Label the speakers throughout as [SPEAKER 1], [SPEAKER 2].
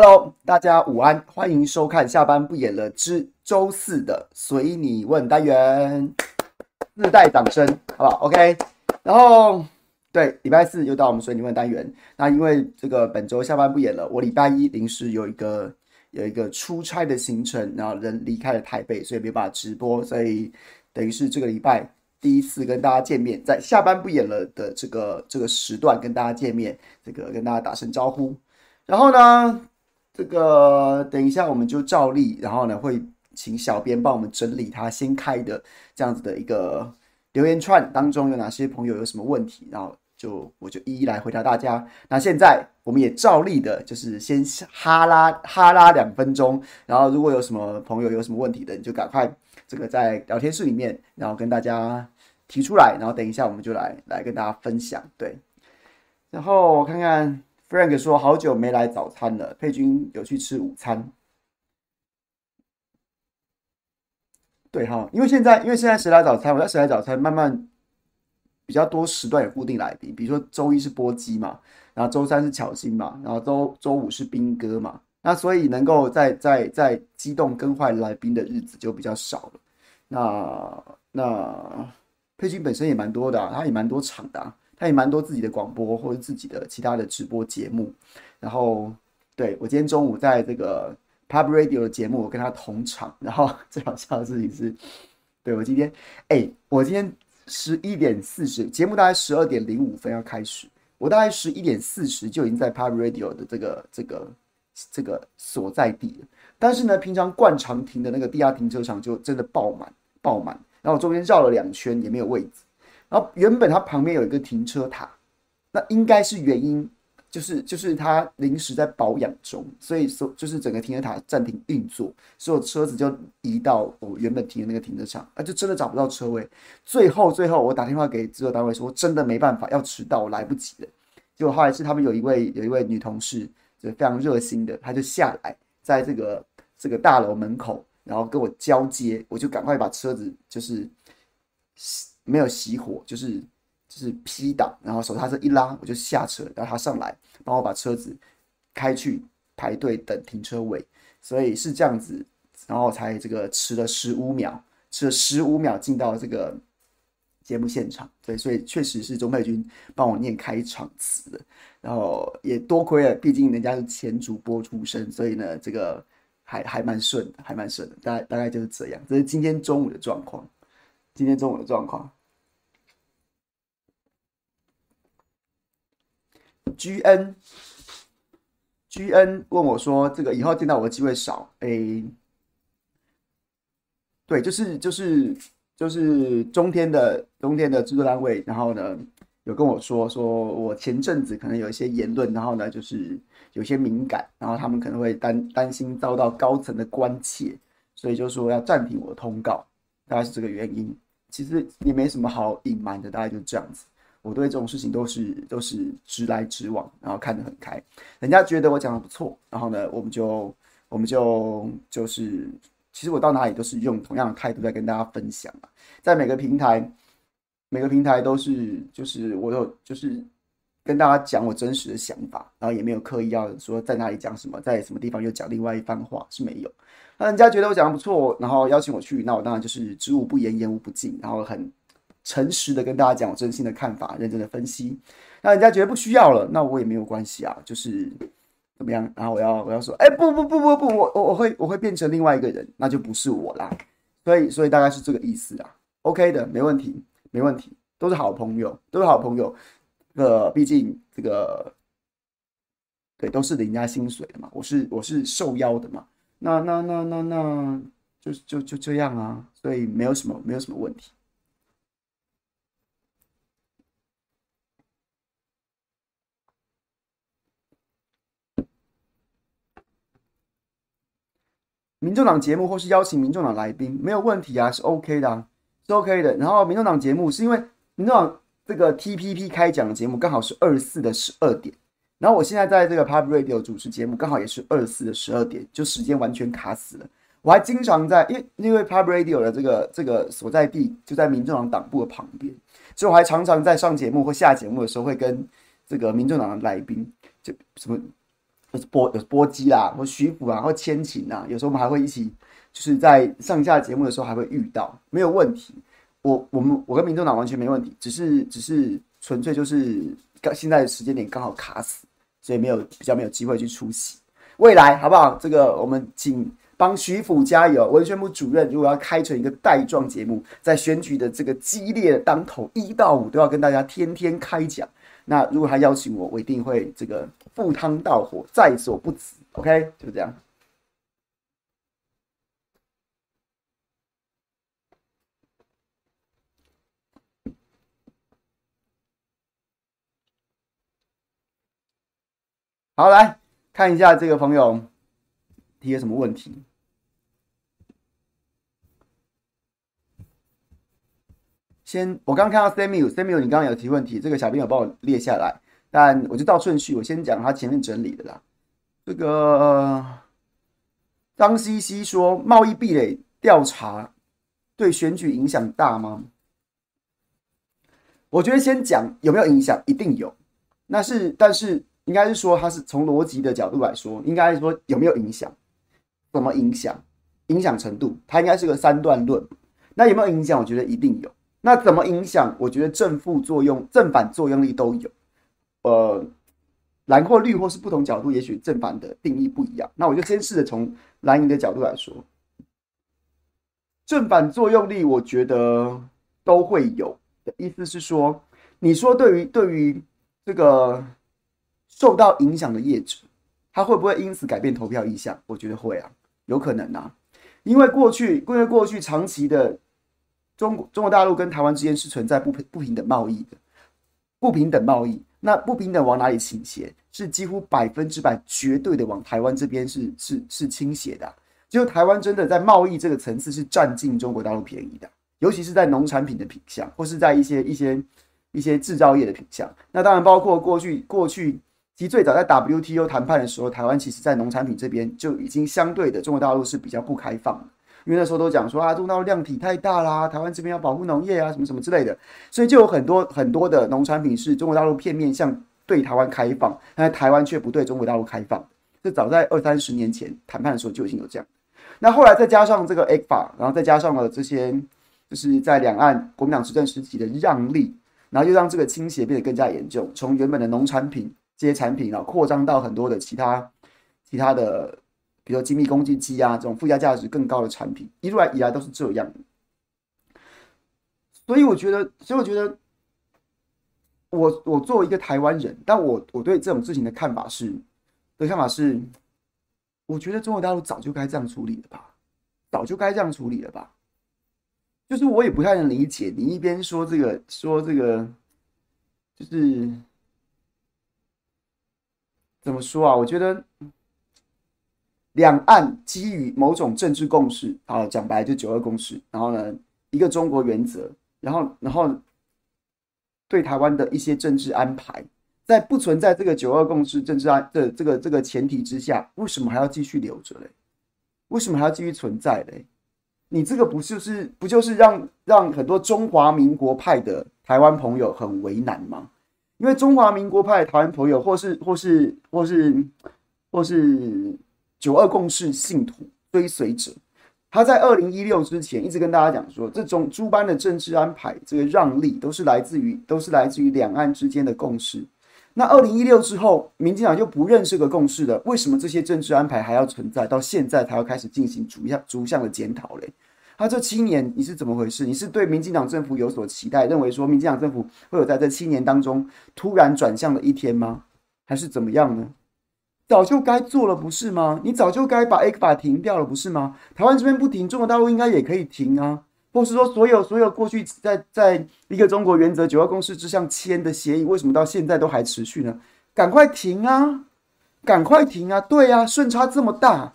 [SPEAKER 1] Hello，大家午安，欢迎收看下班不演了之周四的随你问单元，自带掌声，好不好？OK，然后对，礼拜四又到我们随你问单元。那因为这个本周下班不演了，我礼拜一临时有一个有一个出差的行程，然后人离开了台北，所以没办法直播，所以等于是这个礼拜第一次跟大家见面，在下班不演了的这个这个时段跟大家见面，这个跟大家打声招呼。然后呢，这个等一下我们就照例，然后呢会请小编帮我们整理他先开的这样子的一个留言串当中有哪些朋友有什么问题，然后就我就一一来回答大家。那现在我们也照例的，就是先哈拉哈拉两分钟，然后如果有什么朋友有什么问题的，你就赶快这个在聊天室里面，然后跟大家提出来，然后等一下我们就来来跟大家分享。对，然后我看看。Frank 说：“好久没来早餐了，佩君有去吃午餐。”对哈，因为现在因为现在谁来早餐？我在谁来早餐，慢慢比较多时段有固定来宾，比如说周一是波基嘛，然后周三是巧芯嘛，然后周周五是兵哥嘛，那所以能够在在在机动更换来宾的日子就比较少了。那那佩君本身也蛮多的啊，他也蛮多场的啊。他也蛮多自己的广播或者自己的其他的直播节目，然后对，我今天中午在这个 Pub Radio 的节目，我跟他同场，然后 最好笑的事情是，对，我今天，哎，我今天十一点四十，节目大概十二点零五分要开始，我大概十一点四十就已经在 Pub Radio 的这个这个这个所在地了，但是呢，平常惯常停的那个地下停车场就真的爆满爆满，然后我中间绕了两圈也没有位置。然后原本它旁边有一个停车塔，那应该是原因，就是就是它临时在保养中，所以说就是整个停车塔暂停运作，所有车子就移到我原本停的那个停车场，啊，就真的找不到车位。最后最后我打电话给制作单位说，真的没办法，要迟到我来不及了。结果后来是他们有一位有一位女同事，就非常热心的，她就下来在这个这个大楼门口，然后跟我交接，我就赶快把车子就是。没有熄火，就是就是 P 档，然后手刹车一拉，我就下车，然后他上来帮我把车子开去排队等停车位，所以是这样子，然后才这个迟了十五秒，迟了十五秒进到这个节目现场，对，所以确实是钟佩君帮我念开场词，然后也多亏了，毕竟人家是前主播出身，所以呢，这个还还蛮顺的，还蛮顺的，大概大概就是这样，这是今天中午的状况，今天中午的状况。G N G N 问我说：“这个以后见到我的机会少。”哎，对，就是就是就是中天的中天的制作单位，然后呢有跟我说，说我前阵子可能有一些言论，然后呢就是有些敏感，然后他们可能会担担心遭到高层的关切，所以就说要暂停我的通告，大概是这个原因。其实也没什么好隐瞒的，大概就这样子。我对这种事情都是都是直来直往，然后看得很开。人家觉得我讲的不错，然后呢，我们就我们就就是，其实我到哪里都是用同样的态度在跟大家分享嘛。在每个平台，每个平台都是就是我有就是跟大家讲我真实的想法，然后也没有刻意要说在哪里讲什么，在什么地方又讲另外一番话是没有。那人家觉得我讲的不错，然后邀请我去，那我当然就是知无不言，言无不尽，然后很。诚实的跟大家讲我真心的看法，认真的分析。那人家觉得不需要了，那我也没有关系啊，就是怎么样？然后我要我要说，哎、不不不不不，我我我会我会变成另外一个人，那就不是我啦。所以所以大概是这个意思啊。OK 的，没问题，没问题，都是好朋友，都是好朋友。呃，毕竟这个对都是人家薪水的嘛，我是我是受邀的嘛。那那那那那就就就这样啊，所以没有什么没有什么问题。民众党节目或是邀请民众党来宾没有问题啊，是 OK 的啊，是 OK 的。然后民众党节目是因为民众党这个 TPP 开讲的节目刚好是二十四的十二点，然后我现在在这个 Pop Radio 主持节目刚好也是二十四的十二点，就时间完全卡死了。我还经常在，因为因为 Pop Radio 的这个这个所在地就在民众党党部的旁边，所以我还常常在上节目或下节目的时候会跟这个民众党的来宾，就什么有波有波及啦，或徐府啊，或千晴啊，有时候我们还会一起，就是在上下节目的时候还会遇到，没有问题。我我们我跟民众党完全没问题，只是只是纯粹就是刚现在的时间点刚好卡死，所以没有比较没有机会去出席。未来好不好？这个我们请。帮徐府加油！文宣部主任如果要开成一个带状节目，在选举的这个激烈的当头，一到五都要跟大家天天开讲。那如果他邀请我，我一定会这个赴汤蹈火，在所不辞。OK，就这样。好，来看一下这个朋友提了什么问题。先，我刚刚看到 Samuel，Samuel，你刚刚有提问题，这个小编有帮我列下来，但我就照顺序，我先讲他前面整理的啦。这个张西西说，贸易壁垒调查对选举影响大吗？我觉得先讲有没有影响，一定有。那是，但是应该是说，他是从逻辑的角度来说，应该说有没有影响？怎么影响？影响程度，它应该是个三段论。那有没有影响？我觉得一定有。那怎么影响？我觉得正负作用、正反作用力都有。呃，蓝或绿或是不同角度，也许正反的定义不一样。那我就先试着从蓝营的角度来说，正反作用力，我觉得都会有。的意思是说，你说对于对于这个受到影响的业主，他会不会因此改变投票意向？我觉得会啊，有可能啊，因为过去因为过去长期的。中国中国大陆跟台湾之间是存在不平不平等贸易的，不平等贸易，那不平等往哪里倾斜？是几乎百分之百绝对的往台湾这边是是是倾斜的啊。就台湾真的在贸易这个层次是占尽中国大陆便宜的，尤其是在农产品的品相，或是在一些一些一些制造业的品相。那当然包括过去过去，其实最早在 WTO 谈判的时候，台湾其实在农产品这边就已经相对的中国大陆是比较不开放的。因为那时候都讲说啊，中国大陆量体太大啦，台湾这边要保护农业啊，什么什么之类的，所以就有很多很多的农产品是中国大陆片面向对台湾开放，但台湾却不对中国大陆开放。这早在二三十年前谈判的时候就已经有这样。那后来再加上这个 ECFA，然后再加上了这些，就是在两岸国民党执政时期的让利，然后又让这个倾斜变得更加严重，从原本的农产品这些产品，然后扩张到很多的其他其他的。比如说精密工具机啊，这种附加价值更高的产品，一路来以来都是这样。所以我觉得，所以我觉得，我我作为一个台湾人，但我我对这种事情的看法是，的看法是，我觉得中国大陆早就该这样处理了吧，早就该这样处理了吧。就是我也不太能理解，你一边说这个，说这个，就是怎么说啊？我觉得。两岸基于某种政治共识，啊，讲白就九二共识，然后呢，一个中国原则，然后，然后对台湾的一些政治安排，在不存在这个九二共识政治安的这个这个前提之下，为什么还要继续留着嘞？为什么还要继续存在嘞？你这个不就是不就是让让很多中华民国派的台湾朋友很为难吗？因为中华民国派的台湾朋友，或是或是或是或是。九二共识信徒追随者，他在二零一六之前一直跟大家讲说，这种诸般的政治安排，这个让利都是来自于都是来自于两岸之间的共识。那二零一六之后，民进党就不认这个共识了。为什么这些政治安排还要存在？到现在才要开始进行逐项逐项的检讨嘞？他这七年你是怎么回事？你是对民进党政府有所期待，认为说民进党政府会有在这七年当中突然转向的一天吗？还是怎么样呢？早就该做了，不是吗？你早就该把 ECFA 停掉了，不是吗？台湾这边不停，中国大陆应该也可以停啊。或是说，所有所有过去在在一个中国原则、九二共识之上签的协议，为什么到现在都还持续呢？赶快停啊！赶快停啊！对啊，顺差这么大，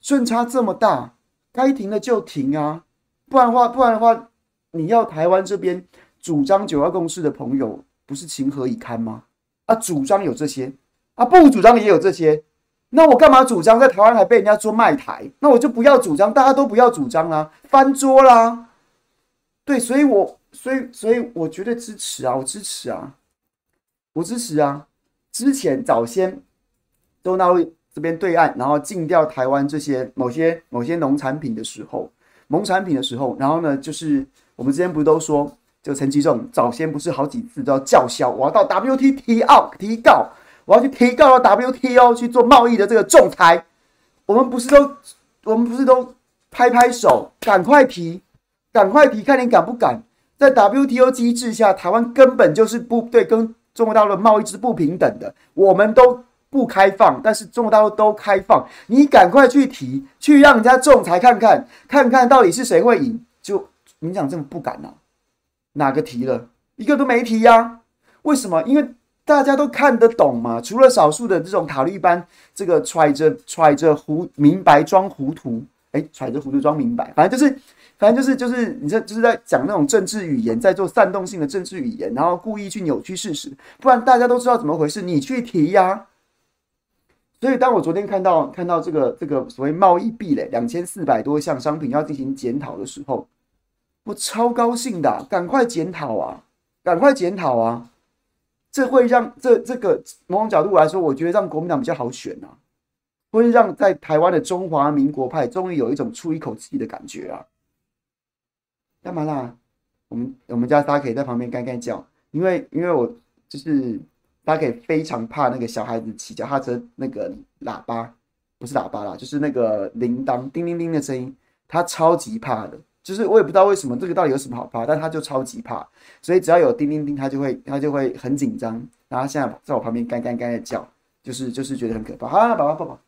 [SPEAKER 1] 顺差这么大，该停的就停啊！不然的话，不然的话，你要台湾这边主张九二共识的朋友不是情何以堪吗？啊，主张有这些，啊，不主张也有这些，那我干嘛主张在台湾还被人家说卖台？那我就不要主张，大家都不要主张啦，翻桌啦。对，所以我，所以，所以我绝对支持啊，我支持啊，我支持啊。之前早先中国大陆这边对岸，然后禁掉台湾这些某些某些农产品的时候，农产品的时候，然后呢，就是我们之前不是都说，就陈吉仲早先不是好几次都要叫嚣，我要到 WT 提告提告，我要去提告到 WTO 去做贸易的这个仲裁，我们不是都我们不是都拍拍手，赶快提，赶快提，看你敢不敢？在 WTO 机制下，台湾根本就是不对跟。中国大陆的贸易是不平等的，我们都不开放，但是中国大陆都开放。你赶快去提，去让人家仲裁看看，看看到底是谁会赢。就民进党这么不敢呢、啊？哪个提了？一个都没提呀、啊？为什么？因为大家都看得懂嘛。除了少数的这种塔利班，这个揣着揣着糊明白装糊涂，哎，揣着糊涂装明白，反正就是。反正就是就是你这就是在讲那种政治语言，在做煽动性的政治语言，然后故意去扭曲事实，不然大家都知道怎么回事。你去提呀、所以当我昨天看到看到这个这个所谓贸易壁垒两千四百多项商品要进行检讨的时候，我超高兴的、啊，赶快检讨啊，赶快检讨啊！这会让这这个某种角度来说，我觉得让国民党比较好选啊，会让在台湾的中华民国派终于有一种出一口气的感觉啊。干嘛啦？我们我们家大家可以在旁边干干叫，因为因为我就是大家可以非常怕那个小孩子骑脚踏车那个喇叭，不是喇叭啦，就是那个铃铛叮铃铃的声音，他超级怕的。就是我也不知道为什么这个到底有什么好怕，但他就超级怕，所以只要有叮叮叮，他就会他就会很紧张，然后现在在我旁边干干干的叫，就是就是觉得很可怕。好，宝宝抱抱。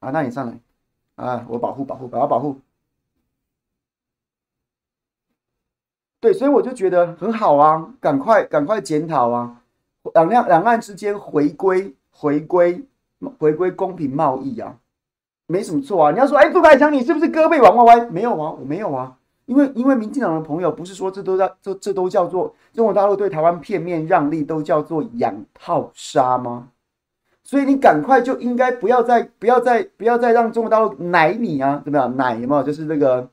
[SPEAKER 1] 啊，那你上来啊，我保护保护，宝宝保护。对，所以我就觉得很好啊，赶快赶快检讨啊，两两两岸之间回归回归回归公平贸易啊，没什么错啊。你要说，哎，杜凯强，你是不是胳膊往外弯？没有啊，我没有啊，因为因为民进党的朋友不是说这都叫这这都叫做中国大陆对台湾片面让利，都叫做养套杀吗？所以你赶快就应该不要再不要再不要再让中国大陆奶你啊，怎么样？奶嘛？就是那个。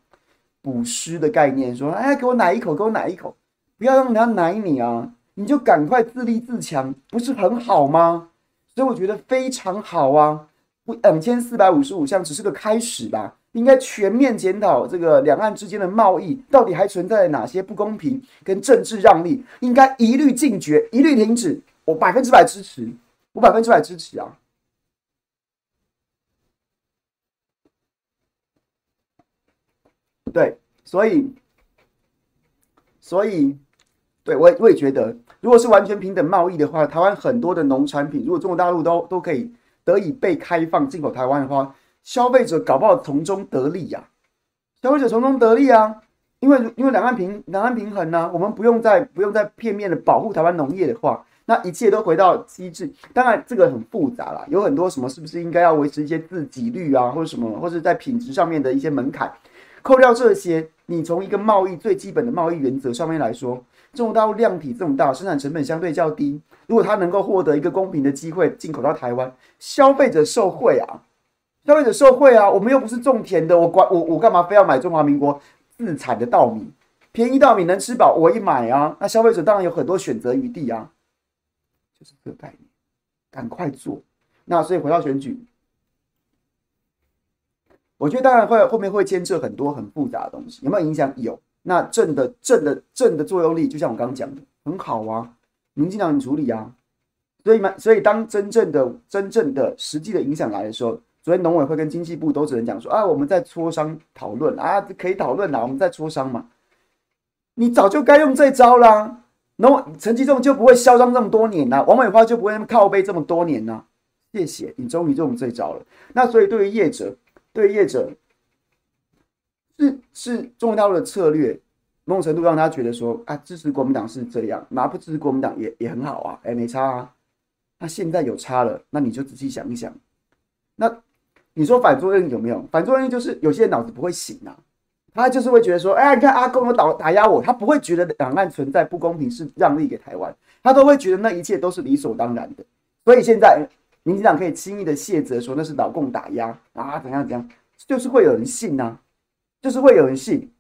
[SPEAKER 1] 补师的概念说，哎，给我奶一口，给我奶一口，不要让人家奶你啊！你就赶快自立自强，不是很好吗？所以我觉得非常好啊！两千四百五十五项只是个开始吧，应该全面检讨这个两岸之间的贸易到底还存在哪些不公平跟政治让利，应该一律禁绝，一律停止。我百分之百支持，我百分之百支持啊！对，所以，所以，对我也我也觉得，如果是完全平等贸易的话，台湾很多的农产品，如果中国大陆都都可以得以被开放进口台湾的话，消费者搞不好从中得利呀、啊。消费者从中得利啊，因为因为两岸平两岸平衡呢、我们不用再不用再片面的保护台湾农业的话，那一切都回到机制。当然这个很复杂啦，有很多什么是不是应该要维持一些自给率啊，或者什么，或者在品质上面的一些门槛。扣掉这些，你从一个贸易最基本的贸易原则上面来说，中国大陆量体这么大，生产成本相对较低，如果他能够获得一个公平的机会进口到台湾，消费者受惠啊，消费者受惠啊，我们又不是种田的，我管我我干嘛非要买中华民国自产的稻米？便宜稻米能吃饱，我一买啊，那消费者当然有很多选择余地啊，就是这个概念，赶快做。那所以回到选举。我觉得当然会后面会牵涉很多很复杂的东西，有没有影响？有。那正的正的正的作用力，就像我刚刚讲的，很好啊，民进党处理啊。所以嘛，所以当真正的真正的实际的影响来的时候，昨天农委会跟经济部都只能讲说啊，我们在磋商讨论啊，可以讨论啦，我们在磋商嘛。你早就该用这招啦，农陈吉仲就不会嚣张这么多年啦，王美花就不会靠背这么多年啦。谢谢你终于用这招了。那所以对于业者。对业者是是中国大陆的策略，某种程度让他觉得说啊，支持国民党是这样，那不支持国民党也也很好啊，哎，没差啊。那现在有差了，那你就仔细想一想。那你说反作用有没有？反作用就是有些人脑子不会醒啊，他就是会觉得说，哎，你看阿公有打打压我，他不会觉得两岸存在不公平是让利给台湾，他都会觉得那一切都是理所当然的。所以现在民进党可以轻易的卸责说那是老共打压啊，怎样怎样，就是会有人信呐、啊，就是会有人信。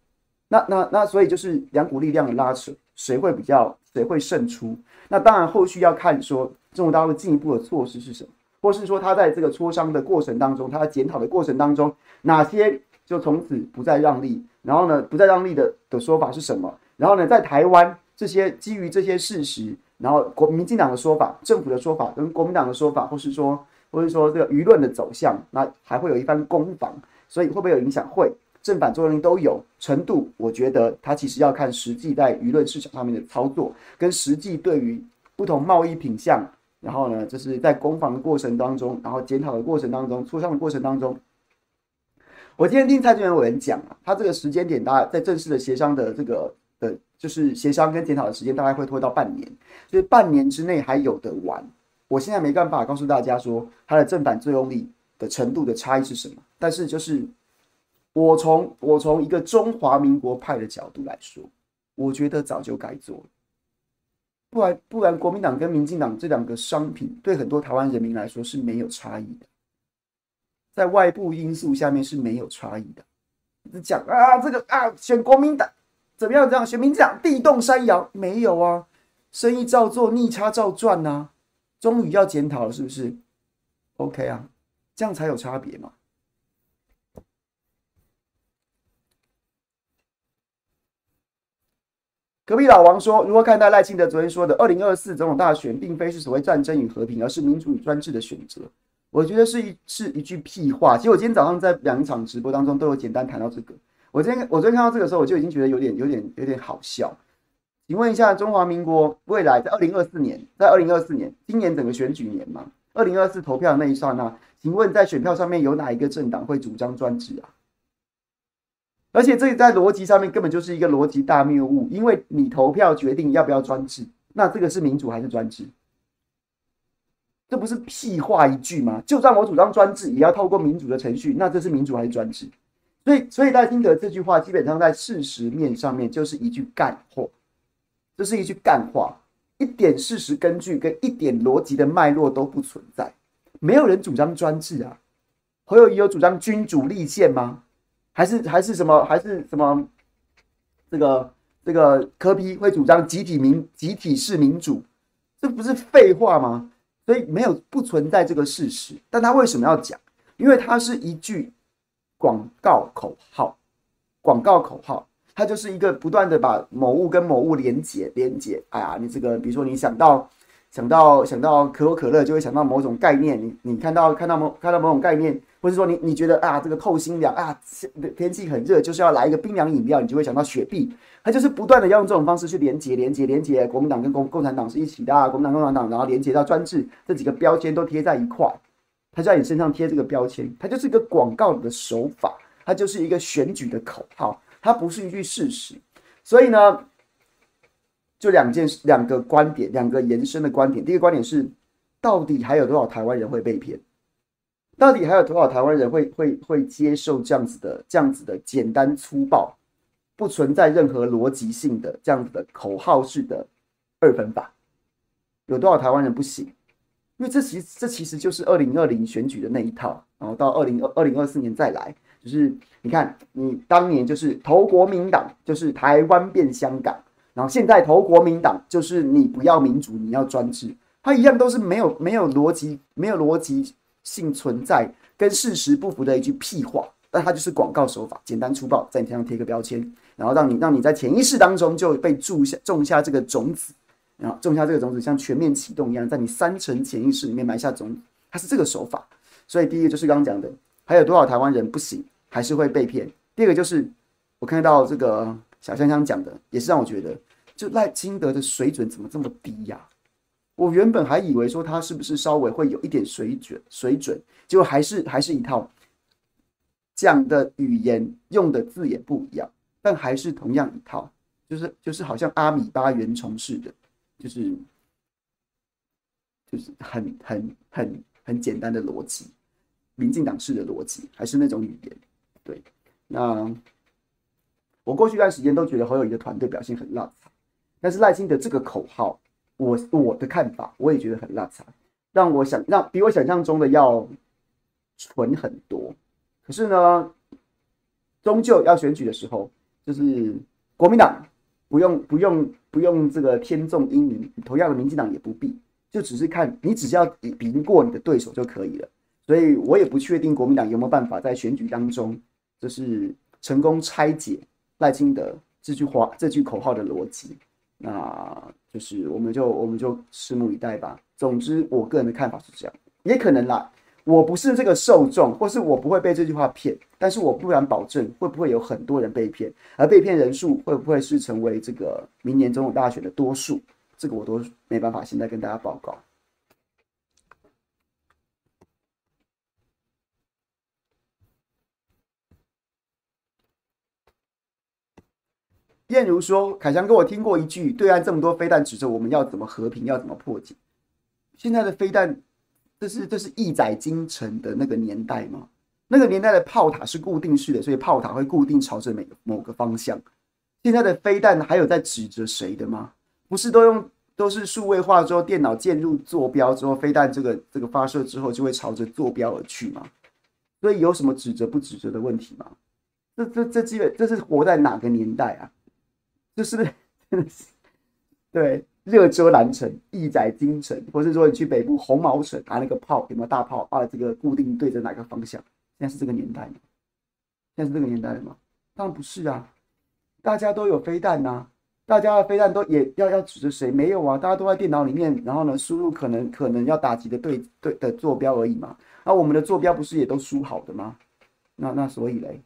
[SPEAKER 1] 那那那，所以就是两股力量的拉扯，谁会比较，谁会胜出？那当然后续要看说中国大陆进一步的措施是什么，或是说他在这个磋商的过程当中，他在检讨的过程当中，哪些就从此不再让利，然后呢，不再让利的的说法是什么？然后呢，在台湾这些基于这些事实，然后国民进党的说法、政府的说法跟国民党的说法，或是说或是说这个舆论的走向，那还会有一番攻防，所以会不会有影响？会。正反作用力都有程度，我觉得它其实要看实际在舆论市场上面的操作，跟实际对于不同贸易品项，然后呢，就是在攻防的过程当中，然后检讨的过程当中，磋商的过程当中。我今天听蔡英文委员讲啊，他这个时间点大概在正式的协商的这个的，就是协商跟检讨的时间大概会拖到半年，所以半年之内还有得玩。我现在没办法告诉大家说它的正反作用力的程度的差异是什么，但是就是。我从我从一个中华民国派的角度来说，我觉得早就该做了，不然不然国民党跟民进党这两个商品对很多台湾人民来说是没有差异的，在外部因素下面是没有差异的。讲啊这个啊选国民党怎么样这样选民进党地动山摇没有啊，生意照做逆差照赚呐、啊，终于要检讨了是不是？OK 啊，这样才有差别嘛。隔壁老王说：“如何看待赖清德昨天说的‘二零二四总统大选并非是所谓战争与和平，而是民主与专制的选择’？我觉得是一是一句屁话。其实我今天早上在两场直播当中都有简单谈到这个。我今天我昨天看到这个时候，我就已经觉得有点有点有点好笑。请问一下，中华民国未来在二零二四年，在二零二四年，今年整个选举年嘛，二零二四投票的那一刹那，请问在选票上面有哪一个政党会主张专制啊？”而且这在逻辑上面根本就是一个逻辑大谬误，因为你投票决定要不要专制，那这个是民主还是专制？这不是屁话一句吗？就算我主张专制，也要透过民主的程序，那这是民主还是专制？所以，所以赖清德这句话基本上在事实面上面就是一句干话，这是一句干话，一点事实根据跟一点逻辑的脉络都不存在。没有人主张专制啊，侯友宜有主张君主立宪吗？还是还是什么还是什么，这个这个柯 P 会主张集体民集体式民主，这不是废话吗？所以没有不存在这个事实，但他为什么要讲？因为它是一句广告口号，广告口号，它就是一个不断的把某物跟某物连接连接。哎呀，你这个比如说你想到想到想到可口可乐，就会想到某种概念。你你看到看到某看到某种概念。或者说你你觉得啊，这个透心凉啊，天气很热，就是要来一个冰凉饮料，你就会想到雪碧。它就是不断的要用这种方式去连接、连接、连接。国民党跟共共产党是一起的，啊，国民党、共产党，然后连接到专制，这几个标签都贴在一块，它就在你身上贴这个标签，它就是一个广告的手法，它就是一个选举的口号，它不是一句事实。所以呢，就两件事，两个观点，两个延伸的观点。第一个观点是，到底还有多少台湾人会被骗？到底还有多少台湾人会会会接受这样子的这样子的简单粗暴、不存在任何逻辑性的这样子的口号式的二分法？有多少台湾人不行？因为这其实这其实就是二零二零选举的那一套，然后到二零二二零二四年再来，就是你看你当年就是投国民党，就是台湾变香港，然后现在投国民党就是你不要民主，你要专制，它一样都是没有没有逻辑，没有逻辑。性存在跟事实不符的一句屁话，但它就是广告手法，简单粗暴，在你身上贴个标签，然后让你让你在潜意识当中就被种下种下这个种子，然后种下这个种子，像全面启动一样，在你三层潜意识里面埋下种子，它是这个手法。所以第一个就是刚刚讲的，还有多少台湾人不行，还是会被骗？第二个就是我看到这个小香香讲的，也是让我觉得，就赖清德的水准怎么这么低呀？我原本还以为说他是不是稍微会有一点水准，水准，结果还是还是一套讲的语言用的字也不一样，但还是同样一套，就是就是好像阿米巴原虫似的，就是就是很很很很简单的逻辑，民进党式的逻辑，还是那种语言，对，那我过去一段时间都觉得侯友宜的团队表现很烂，但是赖清德这个口号，我我的看法我也觉得很烂，让我想让比我想象中的要蠢很多。可是呢，终究要选举的时候，就是国民党不用不用不用这个天纵英明，同样的民进党也不必，就只是看你只要比赢过你的对手就可以了。所以我也不确定国民党有没有办法在选举当中，就是成功拆解赖清德这句话、这句口号的逻辑。那就是我们就我们就拭目以待吧。总之，我个人的看法是这样，也可能啦。我不是这个受众，或是我不会被这句话骗，但是我不敢保证会不会有很多人被骗，而被骗人数会不会是成为这个明年总统大选的多数，这个我都没办法现在跟大家报告。燕如说：“凯翔哥，我听过一句，对岸这么多飞弹指着我们，要怎么和平？要怎么破解？现在的飞弹，这是这是义载京城的那个年代吗？那个年代的炮塔是固定式的，所以炮塔会固定朝着每某个方向。现在的飞弹还有在指着谁的吗？不是都用都是数位化之后，电脑键入坐标之后，飞弹这个这个发射之后就会朝着坐标而去吗？所以有什么指着不指着的问题吗？这这这基本这是活在哪个年代啊？”就是 真的是对，热遮兰城，义载京城，或是说你去北部红毛城拿那个炮，有没有大炮？啊这个固定对着哪个方向？现在是这个年代吗？现在是这个年代了吗？当然不是啊！大家都有飞弹呐、大家的飞弹都也要要指着谁？没有啊！大家都在电脑里面，然后呢，输入可能可能要打击的对对的坐标而已嘛。那我们的坐标不是也都输好的吗？那那所以嘞？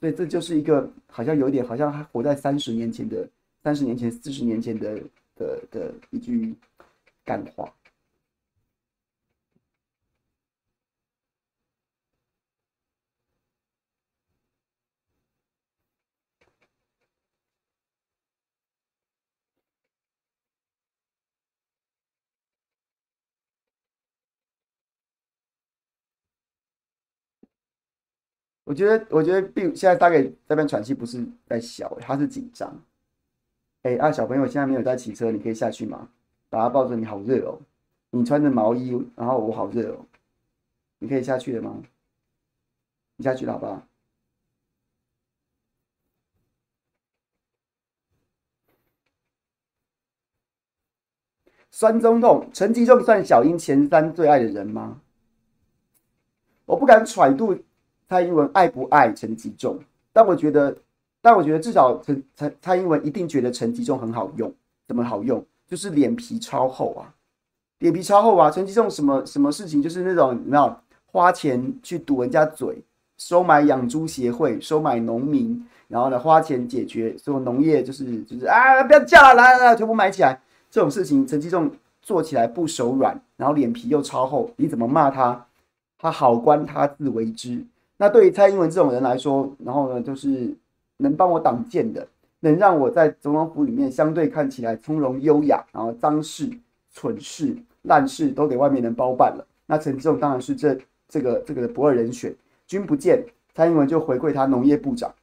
[SPEAKER 1] 所以这就是一个好像有点，好像还活在三十年前的、三十年前、四十年前的的的一句感话。我觉得，我觉得并现在大概这边喘气不是在笑，他是紧张。哎、啊，小朋友现在没有在骑车，你可以下去吗？把他抱着，你好热哦。你穿着毛衣，然后我好热哦。你可以下去了吗？你下去了好不好？酸中痛，陈吉仲算小英前三最爱的人吗？我不敢揣度。蔡英文爱不爱陈吉仲？但我觉得，但我觉得至少陈陈蔡英文一定觉得陈吉仲很好用。怎么好用？就是脸皮超厚啊，脸皮超厚啊！陈吉仲什么什么事情，就是那种你知道，花钱去堵人家嘴，收买养猪协会，收买农民，然后呢，花钱解决所有农业，就是就是啊，不要叫了，来来来，全部买起来。这种事情，陈吉仲做起来不手软，然后脸皮又超厚，你怎么骂他，他好官他自为之。那对于蔡英文这种人来说，然后呢，就是能帮我挡箭的，能让我在总统府里面相对看起来从容优雅，然后脏事、蠢事、烂事都给外面人包办了。那陈吉仲当然是这这个这个不二人选。君不见，蔡英文就回馈他农业部长。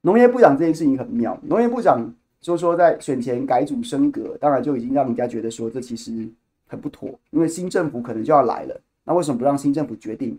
[SPEAKER 1] 农业部长这件事情很妙，农业部长就说在选前改组升格，当然就已经让人家觉得说这其实很不妥，因为新政府可能就要来了。那为什么不让新政府决定？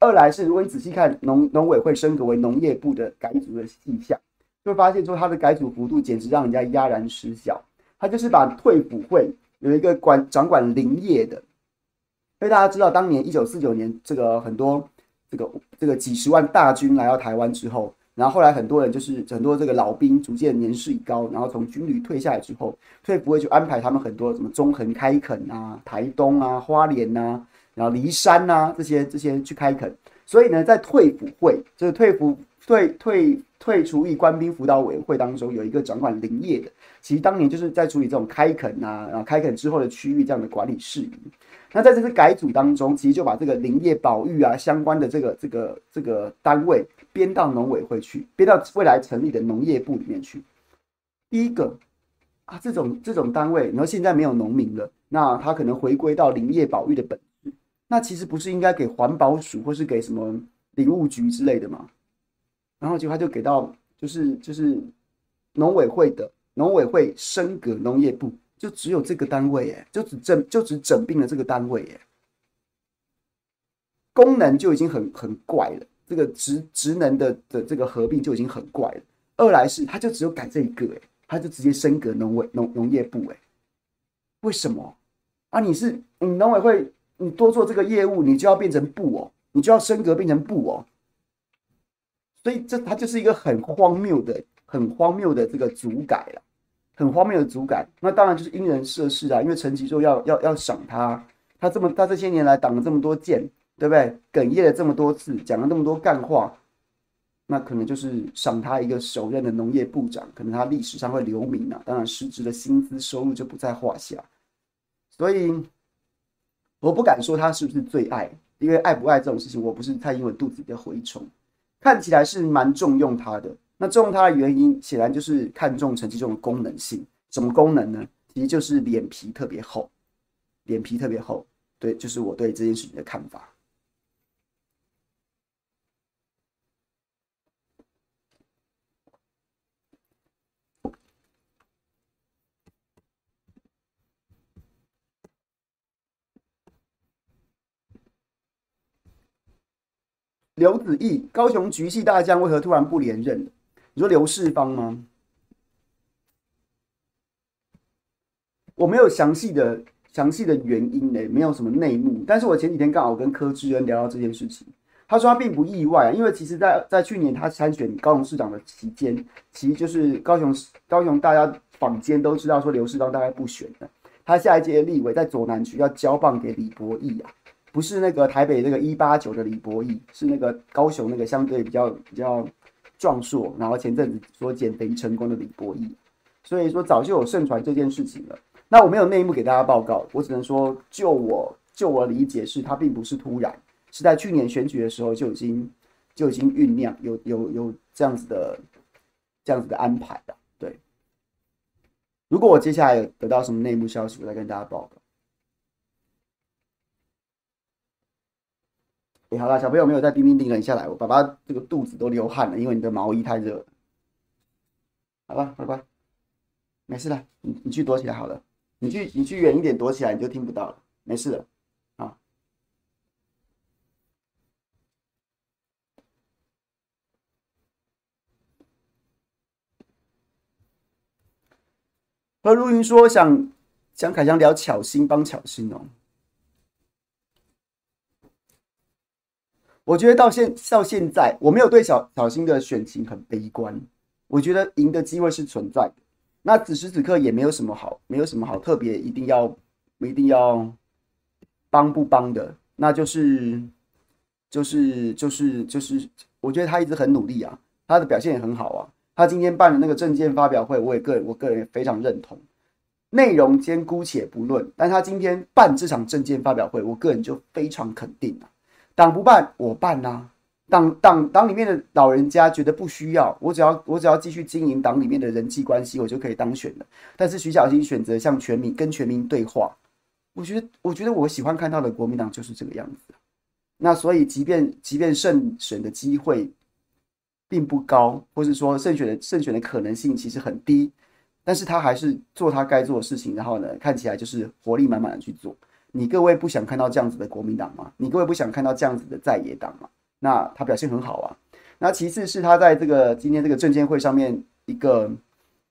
[SPEAKER 1] 二来是，如果你仔细看农农委会升格为农业部的改组的迹象，就会发现说它的改组幅度简直让人家哑然失笑。他就是把退辅会有一个管掌管林业的，因为大家知道，当年一九四九年这个很多这个这个几十万大军来到台湾之后，然后后来很多人就是很多这个老兵逐渐年事已高，然后从军旅退下来之后，退辅会就安排他们很多什么中横开垦啊、台东啊、花莲啊。然后梨山呐、啊，这些这些去开垦，所以呢，在退辅会，就是退辅退退退除役官兵辅导委员会当中，有一个掌管林业的，其实当年就是在处理这种开垦啊，然后开垦之后的区域这样的管理事宜。那在这次改组当中，其实就把这个林业保育啊相关的这个这个这个单位编到农委会去，编到未来成立的农业部里面去。第一个啊，这种这种单位，然后现在没有农民了，那他可能回归到林业保育的本。那其实不是应该给环保署或是给什么林务局之类的吗？然后结果他就给到就是就是农委会的农委会升格农业部，就只有这个单位哎，就只整就只整并了这个单位哎，功能就已经很很怪了，这个职职能的的这个合并就已经很怪了。二来是他就只有改这一个哎，他就直接升格农委农农业部哎，为什么啊？你是你农委会，你多做这个业务，你就要变成部哦，你就要升格变成部哦。所以这它就是一个很荒谬的、很荒谬的这个组改了，很荒谬的组改。那当然就是因人设事啊，因为陈吉仲要要要赏他，他这么他这些年来挡了这么多箭，对不对？哽咽了这么多次，讲了那么多干话，那可能就是赏他一个首任的农业部长，可能他历史上会留名啊。当然，实质的薪资收入就不在话下。所以我不敢说他是不是最爱，因为爱不爱这种事情，我不是太英文肚子里的蛔虫。看起来是蛮重用他的，那重用他的原因显然就是看重陈吉仲的功能性。什么功能呢？其实就是脸皮特别厚，脸皮特别厚。对，就是我对这件事情的看法。刘子毅，高雄局系大将为何突然不连任？你说刘世芳吗？我没有详细的详细的原因呢，没有什么内幕。但是我前几天刚好跟柯志恩聊到这件事情，他说他并不意外啊，因为其实在在去年他参选高雄市长的期间，其实就是高雄高雄大家坊间都知道说刘世芳大概不选的，他下一届立委在左南区要交棒给李博毅啊。不是那个台北那个一八九的李博义，是那个高雄那个相对比较比较壮硕，然后前阵子说减肥成功的李博义，所以说早就有盛传这件事情了。那我没有内幕给大家报告，我只能说就我就我理解是，他并不是突然，是在去年选举的时候就已经就已经酝酿，有有有这样子的这样子的安排的。对，如果我接下来有得到什么内幕消息，我再跟大家报告。你、欸、好了，小朋友没有在叮叮叮了，下来，我爸爸这个肚子都流汗了，因为你的毛衣太热了。好了，乖乖，没事了，你你去躲起来好了，你去你去远一点躲起来，你就听不到了，没事了，啊。和如云说想想凯翔聊巧心帮巧心哦。我觉得到现到现在，我没有对小小新的选情很悲观。我觉得赢的机会是存在的。那此时此刻也没有什么好，没有什么好特别一定要一定要帮不帮的。那就是就是就是就是，我觉得他一直很努力啊，他的表现也很好啊。他今天办的那个政见发表会，我也个人我个人也非常认同。内容先姑且不论，但他今天办这场政见发表会，我个人就非常肯定了。党不办，我办呐、啊。党党党里面的老人家觉得不需要，我只要我只要继续经营党里面的人际关系，我就可以当选了。但是徐小新选择向全民跟全民对话，我觉得我觉得我喜欢看到的国民党就是这个样子。那所以，即便即便胜选的机会并不高，或是说胜选的胜选的可能性其实很低，但是他还是做他该做的事情，然后呢，看起来就是活力满满的去做。你各位不想看到这样子的国民党吗？你各位不想看到这样子的在野党吗？那他表现很好啊。那其次是他在这个今天这个证监会上面一个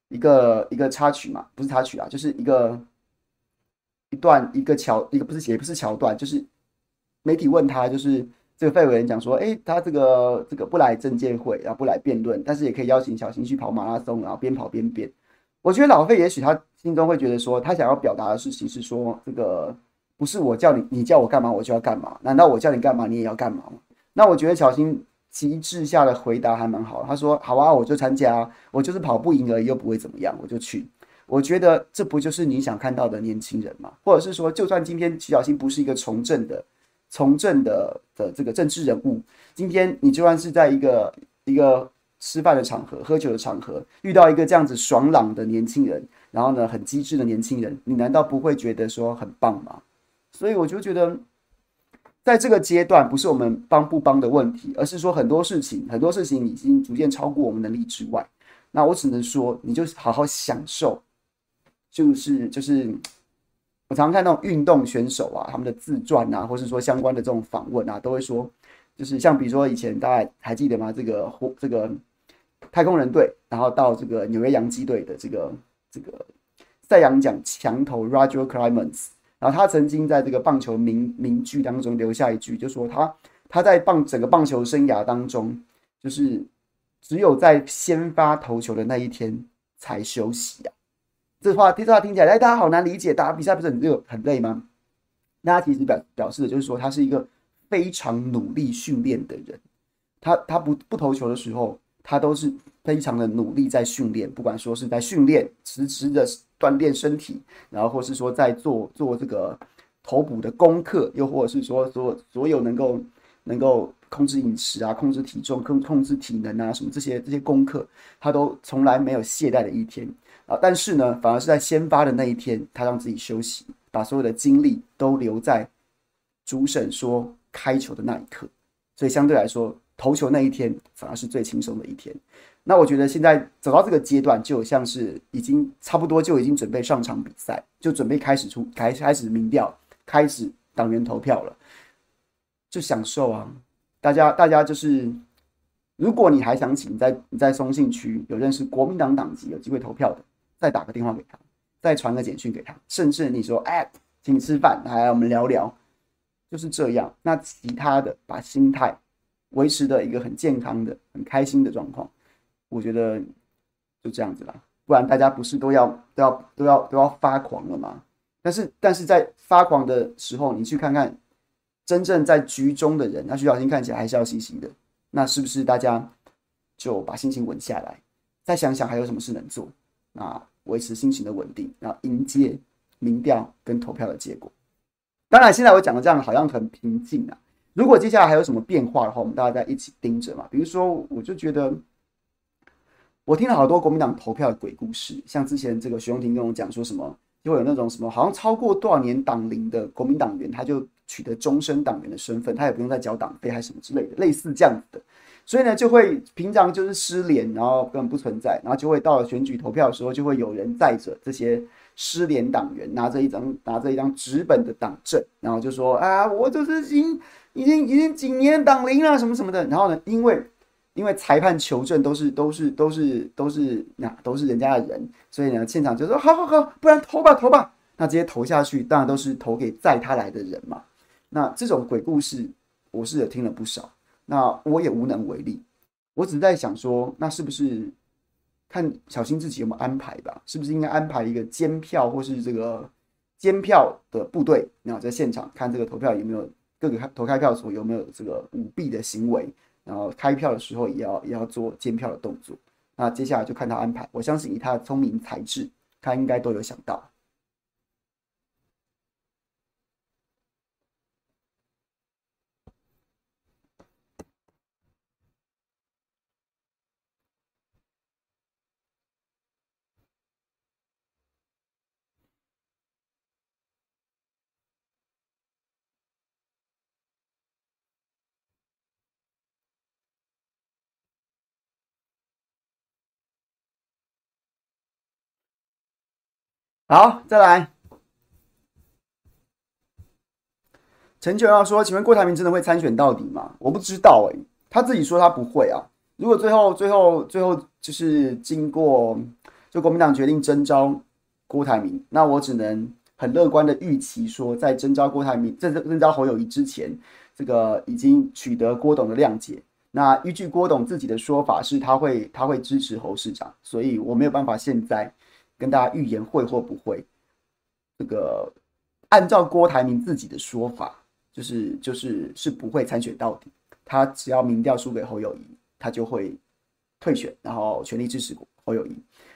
[SPEAKER 1] 一个一个插曲嘛，不是插曲啊，就是一个一段一个桥一个不是也不是桥段，就是媒体问他，就是这个费委员讲说，哎、他这个这个不来证监会，然后不来辩论，但是也可以邀请小新去跑马拉松，然后边跑边辩。我觉得老费也许他心中会觉得说，他想要表达的事情是说这个。不是我叫你，你叫我干嘛，我就要干嘛。难道我叫你干嘛，你也要干嘛吗？那我觉得小新极致下的回答还蛮好。他说：“好啊，我就参加，我就是跑不赢而已，又不会怎么样，我就去。”我觉得这不就是你想看到的年轻人吗？或者是说，就算今天徐小新不是一个从政的、从政的的这个政治人物，今天你就算是在一个一个吃饭的场合、喝酒的场合，遇到一个这样子爽朗的年轻人，然后呢，很机智的年轻人，你难道不会觉得说很棒吗？所以我就觉得，在这个阶段，不是我们帮不帮的问题，而是说很多事情，很多事情已经逐渐超过我们能力之外。那我只能说，你就好好享受，就是就是，我常常看那种运动选手啊，他们的自传啊，或是说相关的这种访问啊，都会说，就是像比如说以前大家还记得吗？这个这个太空人队，然后到这个纽约洋基队的这个这个赛扬奖强投 Roger Clemens。然后他曾经在这个棒球名名句当中留下一句，就说他他在棒整个棒球生涯当中，就是只有在先发投球的那一天才休息啊。这话这句话听起来，哎，大家好难理解。打比赛不是很热很累吗？那他其实表表示的就是说，他是一个非常努力训练的人。他他不不投球的时候，他都是非常的努力在训练，不管说是在训练，时时的。锻炼身体，然后或是说在做做这个投捕的功课，又或者是说所所有能够能够控制饮食啊、控制体重、控控制体能啊什么这些这些功课，他都从来没有懈怠的一天啊。但是呢，反而是在先发的那一天，他让自己休息，把所有的精力都留在主审说开球的那一刻，所以相对来说，投球那一天反而是最轻松的一天。那我觉得现在走到这个阶段，就像是已经差不多就已经准备上场比赛，就准备开始出开开始民调，开始党员投票了，就享受啊！大家大家就是，如果你还想请在你在松信区有认识国民党党籍有机会投票的，再打个电话给他，再传个简讯给他，甚至你说哎，请你吃饭来我们聊聊，就是这样。那其他的把心态维持的一个很健康的、很开心的状况。我觉得就这样子啦，不然大家不是都要都要都要都要发狂了吗？但是但是在发狂的时候，你去看看真正在局中的人，那徐小新看起来还是要嘻嘻的，那是不是大家就把心情稳下来，再想想还有什么事能做，那维持心情的稳定，然后迎接民调跟投票的结果。当然，现在我讲的这样好像很平静啊。如果接下来还有什么变化的话，我们大家在一起盯着嘛。比如说，我就觉得。我听了好多国民党投票的鬼故事，像之前这个徐荣庭跟我讲说什么，就会有那种什么，好像超过多少年党龄的国民党员，他就取得终身党员的身份，他也不用再交党费还是什么之类的，类似这样子的。所以呢，就会平常就是失联，然后根本不存在，然后就会到了选举投票的时候，就会有人载着这些失联党员，拿着一张拿着一张纸本的党证，然后就说啊，我就是已经已经已经几年党龄了，什么什么的。然后呢，因为因为裁判求证都是都是都是都是那都是人家的人，所以呢，现场就说好好好，不然投吧投吧，那直接投下去，当然都是投给载他来的人嘛。那这种鬼故事，我是也听了不少，那我也无能为力。我只是在想说，那是不是看小新自己有没有安排吧？是不是应该安排一个监票或是这个监票的部队，然后在现场看这个投票有没有各个投开票所有没有这个舞弊的行为？然后开票的时候也要也要做监票的动作，那接下来就看他安排。我相信以他的聪明才智，他应该都有想到。好，再来。陈九要说：“请问郭台铭真的会参选到底吗？”我不知道哎、他自己说他不会啊。如果最后、最后、最后就是经过，就国民党决定征召郭台铭，那我只能很乐观的预期说，在征召郭台铭、征征召侯友宜之前，这个已经取得郭董的谅解。那依据郭董自己的说法，是他会他会支持侯市长，所以我没有办法现在。跟大家预言会或不会，这个按照郭台铭自己的说法，就是就是是不会参选到底。他只要民调输给侯友谊，他就会退选，然后全力支持侯友谊。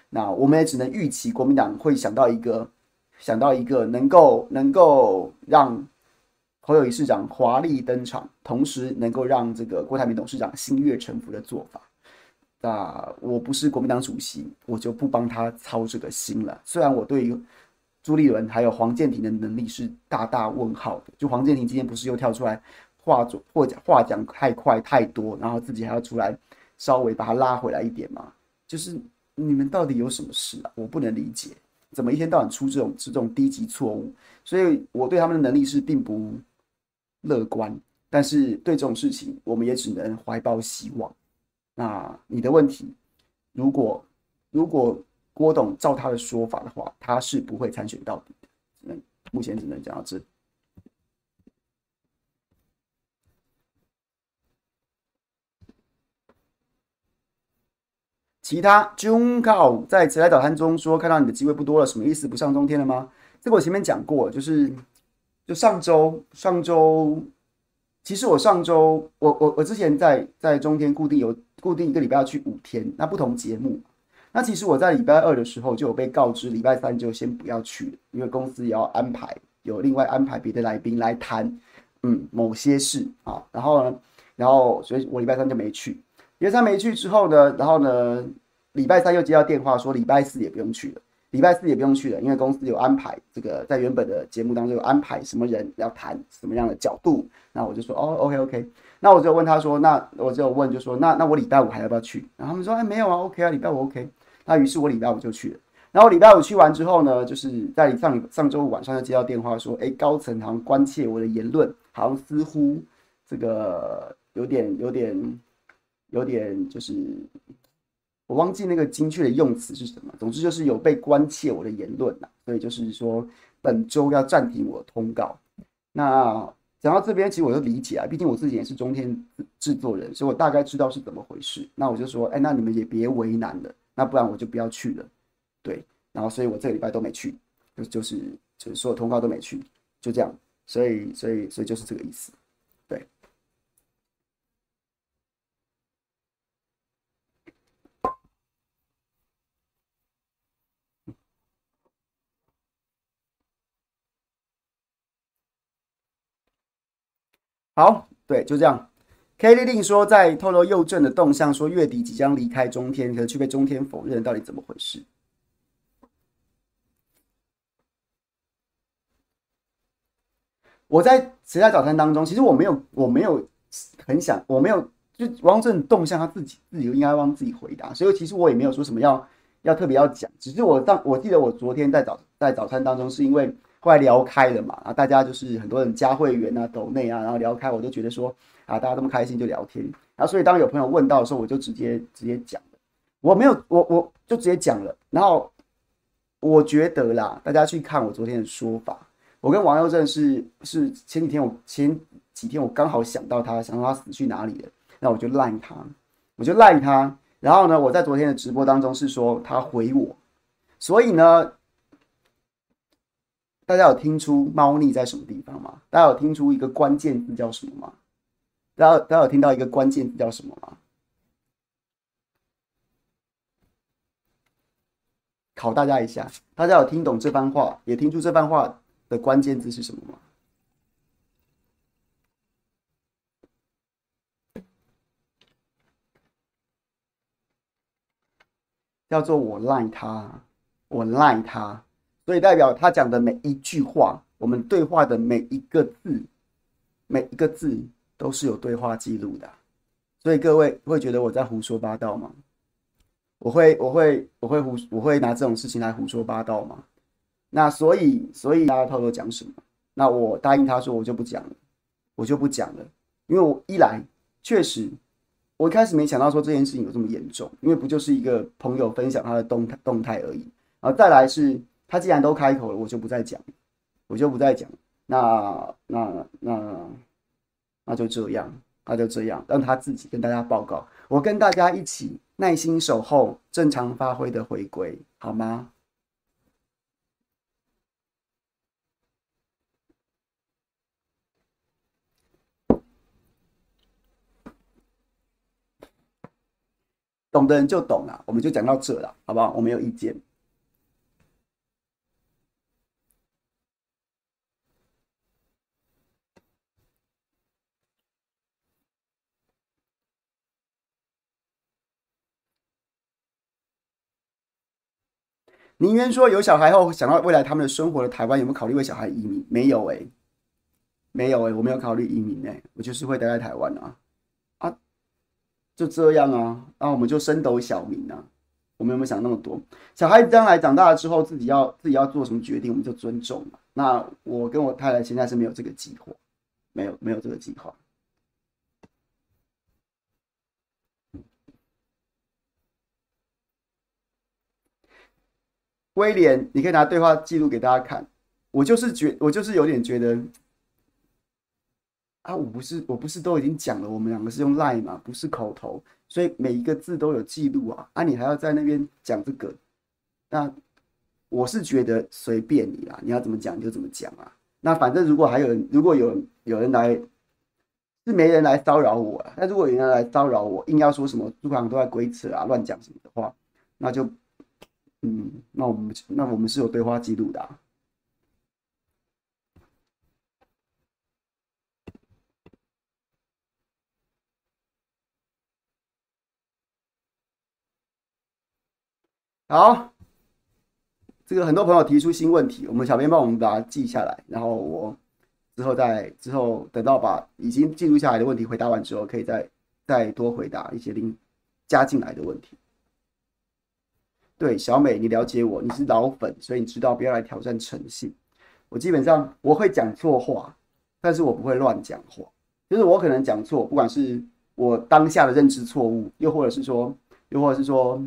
[SPEAKER 1] 那我们也只能预期国民党会想到一个想到一个能够能够让侯友宜市长华丽登场，同时能够让这个郭台铭董事长心悦诚服的做法。那我不是国民党主席，我就不帮他操这个心了。虽然我对于朱立伦还有黄健庭的能力是大大问号的。就黄健庭今天不是又跳出来话或话讲太快太多，然后自己还要出来稍微把他拉回来一点嘛？就是你们到底有什么事啊？我不能理解，怎么一天到晚出这种这种低级错误？所以我对他们的能力是并不乐观，但是对这种事情我们也只能怀抱希望。那你的问题，如果如果。郭董照他的说法的话，他是不会参选到底的。只能目前只能讲到这。其他 Junko 在迟来早餐中说，看到你的机会不多了，什么意思？不上中天了吗？这个我前面讲过，就是就上周上周，其实我上周我我我之前在在中天固定有固定一个礼拜要去五天，那不同节目。那其实我在礼拜二的时候就有被告知，礼拜三就先不要去了，因为公司也要安排，有另外安排别的来宾来谈，嗯，某些事啊。然后呢，然后所以我礼拜三就没去。礼拜三没去之后呢，然后呢，礼拜三又接到电话说礼拜四也不用去了，礼拜四也不用去了，因为公司有安排这个在原本的节目当中有安排什么人要谈什么样的角度。那我就说哦，OK OK。那我就问他说，那我就问就说，那那我礼拜五还要不要去？然后他们说，哎，没有啊，OK 啊，礼拜五 OK。那于是我礼拜五就去了，然后礼拜五去完之后呢，就是在上上周五晚上就接到电话说，哎，高层好像关切我的言论，好像似乎这个有点有点有点，就是我忘记那个精确的用词是什么，总之就是有被关切我的言论呐，所以就是说本周要暂停我的通告。那讲到这边，其实我就理解啊，毕竟我自己也是中天制作人，所以我大概知道是怎么回事。那我就说，哎，那你们也别为难了。那不然我就不要去了，对，然后所以我这个礼拜都没去，就就是就是所有通告都没去，就这样，所以所以所以就是这个意思，对。好，对，就这样。Kelly 令说，在透露佑正的动向，说月底即将离开中天，可是却被中天否认，到底怎么回事？我在时代早餐当中，其实我没有，我没有很想，我没有就王正动向他自己自己应该帮自己回答，所以其实我也没有说什么要要特别要讲，只是我当我记得我昨天在早在早餐当中，是因为后来聊开了嘛，然后大家就是很多人加会员啊、抖内啊，然后聊开，我就觉得说。啊，大家这么开心就聊天，然后所以当有朋友问到的时候，我就直接直接讲了，我没有，我我就直接讲了。然后我觉得啦，大家去看我昨天的说法，我跟王佑正是是前几天我前几天我刚好想到他，想到他死去哪里了，那我就赖他，我就赖他。然后呢，我在昨天的直播当中是说他回我，所以呢，大家有听出猫腻在什么地方吗？大家有听出一个关键字叫什么吗？大家大家有听到一个关键字叫什么吗？考大家一下，大家有听懂这番话，也听出这番话的关键字是什么吗？叫做我赖他，我赖他，所以代表他讲的每一句话，我们对话的每一个字，每一个字。都是有对话记录的，所以各位会觉得我在胡说八道吗？我会，我会，我会胡，我会拿这种事情来胡说八道吗？那所以，所以大家偷偷讲什么？那我答应他说，我就不讲了，我就不讲了，因为我一来确实，我一开始没想到说这件事情有这么严重，因为不就是一个朋友分享他的动态动态而已。然后再来是，他既然都开口了，我就不再讲，我就不再讲。那那那。那就这样，那就这样，让他自己跟大家报告。我跟大家一起耐心守候正常发挥的回归，好吗？懂的人就懂了，我们就讲到这了，好不好？我没有意见。宁愿说有小孩后想到未来他们的生活的台湾有没有考虑为小孩移民？没有诶、没有诶、我没有考虑移民诶、我就是会待在台湾啊啊，就这样啊，那我们就升斗小民啊。我们有没有想那么多？小孩子将来长大了之后，自己要自己要做什么决定，我们就尊重嘛。那我跟我太太现在是没有这个计划，没有没有这个计划。威廉，你可以拿对话记录给大家看。我就是觉，我就是有点觉得，啊，我不是我不是都已经讲了，我们两个是用 line 嘛，不是口头。所以每一个字都有记录啊，啊，你还要在那边讲这个，那我是觉得随便你啦，你要怎么讲就怎么讲啊。那反正如果还有人，如果有有人来，是没人来骚扰我啊。那如果有人来骚扰我，硬要说什么朱康都在鬼扯啊、乱讲什么的话，那就，嗯，那我们那我们是有对话记录的。好，这个很多朋友提出新问题，我们小编帮我们把它记下来，然后我之后再之后等到把已经记录下来的问题回答完之后，可以再再多回答一些零加进来的问题。对，小美，你了解我，你是老粉，所以你知道不要来挑战诚信。我基本上我会讲错话，但是我不会乱讲话，就是我可能讲错，不管是我当下的认知错误，又或者是说，又或者是说。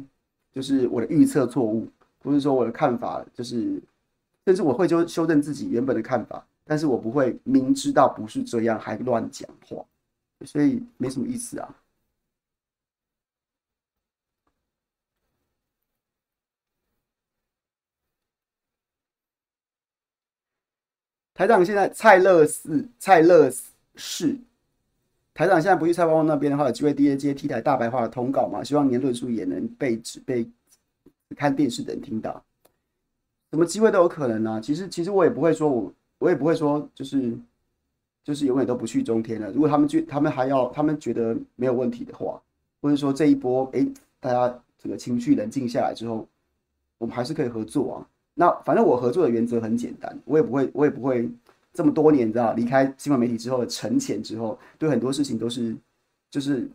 [SPEAKER 1] 就是我的预测错误，不是说我的看法就是，甚至我会就修正自己原本的看法，但是我不会明知道不是这样还乱讲话，所以没什么意思啊。台长现在蔡乐士，蔡乐士，台长现在不去蔡邦邦那边的话，有机会接接 T 台大白话的通告嘛？希望年论述也能被指被看电视的人听到，什么机会都有可能啊。其实其实我也不会说我我也不会说就是就是永远都不去中天了。如果他们觉他们还要他们觉得没有问题的话，或者说这一波哎、大家这个情绪冷静下来之后，我们还是可以合作啊。那反正我合作的原则很简单，我也不会我也不会。这么多年，知道，离开新闻媒体之后沉潜之后，对很多事情都是就是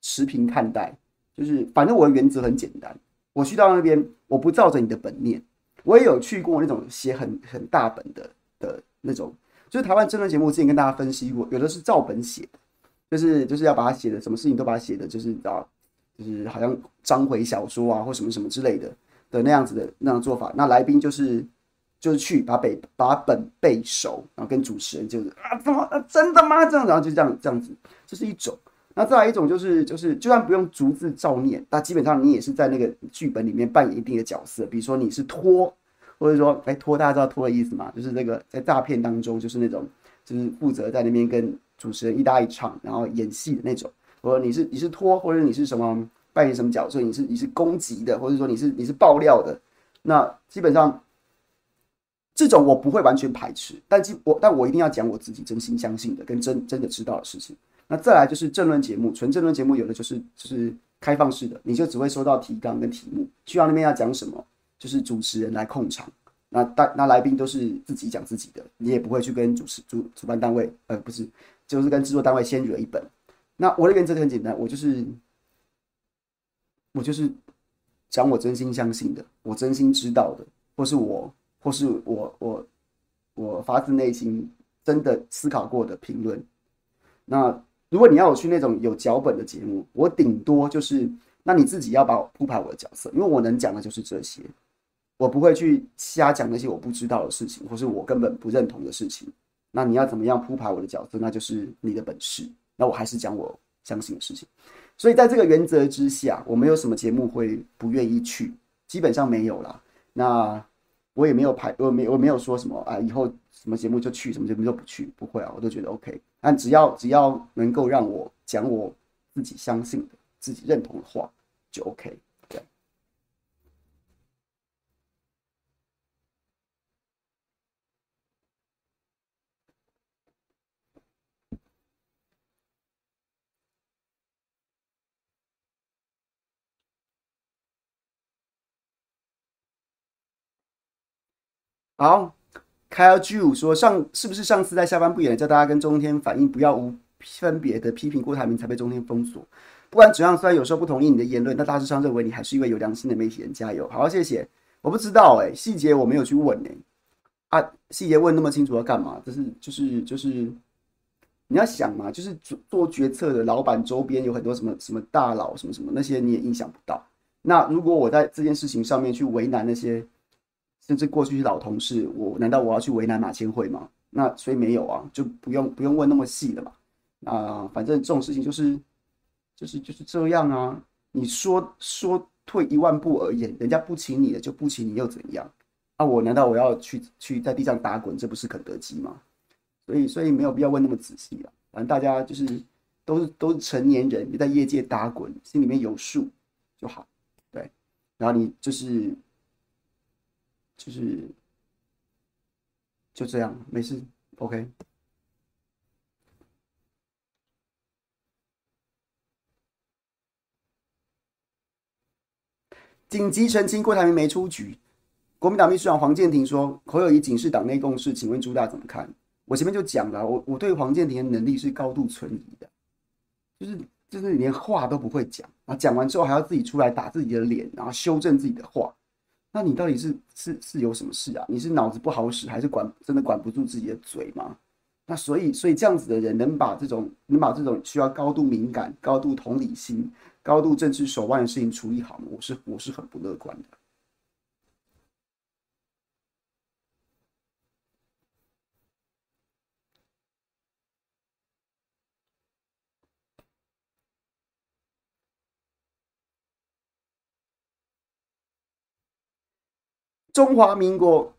[SPEAKER 1] 持平看待，就是反正我的原则很简单，我去到那边，我不照着你的本念，我也有去过那种写很很大本的的那种，就是台湾政论节目之前跟大家分析过，有的是照本写，就是就是要把它写的什么事情都把它写的，就是你知道，就是好像章回小说啊或什么什么之类的的那样子的那样做法，那来宾就是。就是去把本把本背熟，然后跟主持人就是啊，怎么啊，真的吗？这样，然后就这样这样子，这是一种。那再来一种就是就是，就算不用逐字照念，但基本上你也是在那个剧本里面扮演一定的角色。比如说你是托，或者说哎托，大家知道托的意思吗？就是那个在诈骗当中，就是那种就是负责在那边跟主持人一搭一唱，然后演戏的那种。或者你是你是托，或者你是什么扮演什么角色？你是你是攻击的，或者说你是你是爆料的。那基本上。这种我不会完全排斥，但基我但我一定要讲我自己真心相信的跟真真的知道的事情。那再来就是政论节目，纯政论节目有的就是就是开放式的，你就只会收到提纲跟题目，去到那边要讲什么，就是主持人来控场，那大那来宾都是自己讲自己的，你也不会去跟主持主主办单位，呃，不是，就是跟制作单位先惹一本。那我的原则很简单，我就是我就是讲我真心相信的，我真心知道的，或是我。或是我我我发自内心真的思考过的评论。那如果你要我去那种有脚本的节目，我顶多就是，那你自己要把我铺排我的角色，因为我能讲的就是这些，我不会去瞎讲那些我不知道的事情，或是我根本不认同的事情。那你要怎么样铺排我的角色，那就是你的本事。那我还是讲我相信的事情。所以在这个原则之下，我没有什么节目会不愿意去，基本上没有啦。那。我也没有排，我没我没有说什么啊，以后什么节目就去，什么节目就不去，不会啊，我都觉得 OK。但只要只要能够让我讲我自己相信的、自己认同的话，就 OK。好，Kyle Ju 说上是不是上次在下班不远，叫大家跟中天反映，不要无分别的批评郭台铭，才被中天封锁。不管怎样，虽然有时候不同意你的言论，但大致上认为你还是一位有良心的媒体人，加油！好，谢谢。我不知道哎、欸，细节我没有去问哎、欸，啊，细节问那么清楚要干嘛？就是就是就是，你要想嘛，就是做做决策的老板周边有很多什么什么大佬什么什么那些你也意想不到。那如果我在这件事情上面去为难那些，甚至过去是老同事，我难道我要去为难马千惠吗？那所以没有啊，就不用不用问那么细了嘛。啊，反正这种事情就是就是就是这样啊。你说说。退一万步而言，人家不请你的就不请你又怎样？啊，我难道我要去去在地上打滚？这不是肯德基吗？所以所以没有必要问那么仔细啊。反正大家就是都是都是成年人，你在业界打滚，心里面有数就好。对，然后你就是就是就这样，没事，OK。紧急澄清，郭台铭没出局。国民党秘书长黄健庭说：“侯友宜警示党内共识，请问朱大怎么看？”我前面就讲了，我我对黄健庭的能力是高度存疑的，就是就是连话都不会讲，然后讲完之后还要自己出来打自己的脸，然后修正自己的话。那你到底是是是有什么事啊？你是脑子不好使，还是管真的管不住自己的嘴吗？那所以所以这样子的人能把这种能把这种需要高度敏感、高度同理心。高度政治手腕的事情处理好吗？我是我是很不乐观的。中华民国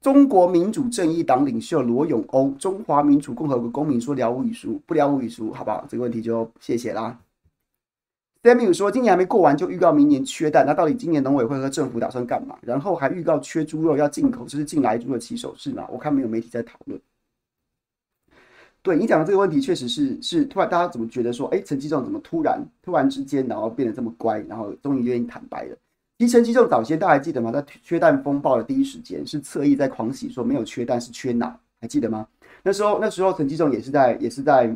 [SPEAKER 1] 中国民主正义党领袖罗永欧，中华民主共和国公民说了无语书，不了无语书，好不好？这个问题就谢谢啦。Samuel 说：“今年还没过完就预告明年缺蛋，那到底今年农委会和政府打算干嘛？然后还预告缺猪肉要进口，这是进来猪的起手式吗？我看没有媒体在讨论。对你讲的这个问题，确实是是突然大家怎么觉得说，哎，陈吉仲怎么突然突然之间，然后变得这么乖，然后终于愿意坦白了？其实陈吉仲早先大家还记得吗？在缺蛋风暴的第一时间是侧翼在狂喜说没有缺蛋是缺脑，还记得吗？那时候那时候陈吉仲也是在也是在。”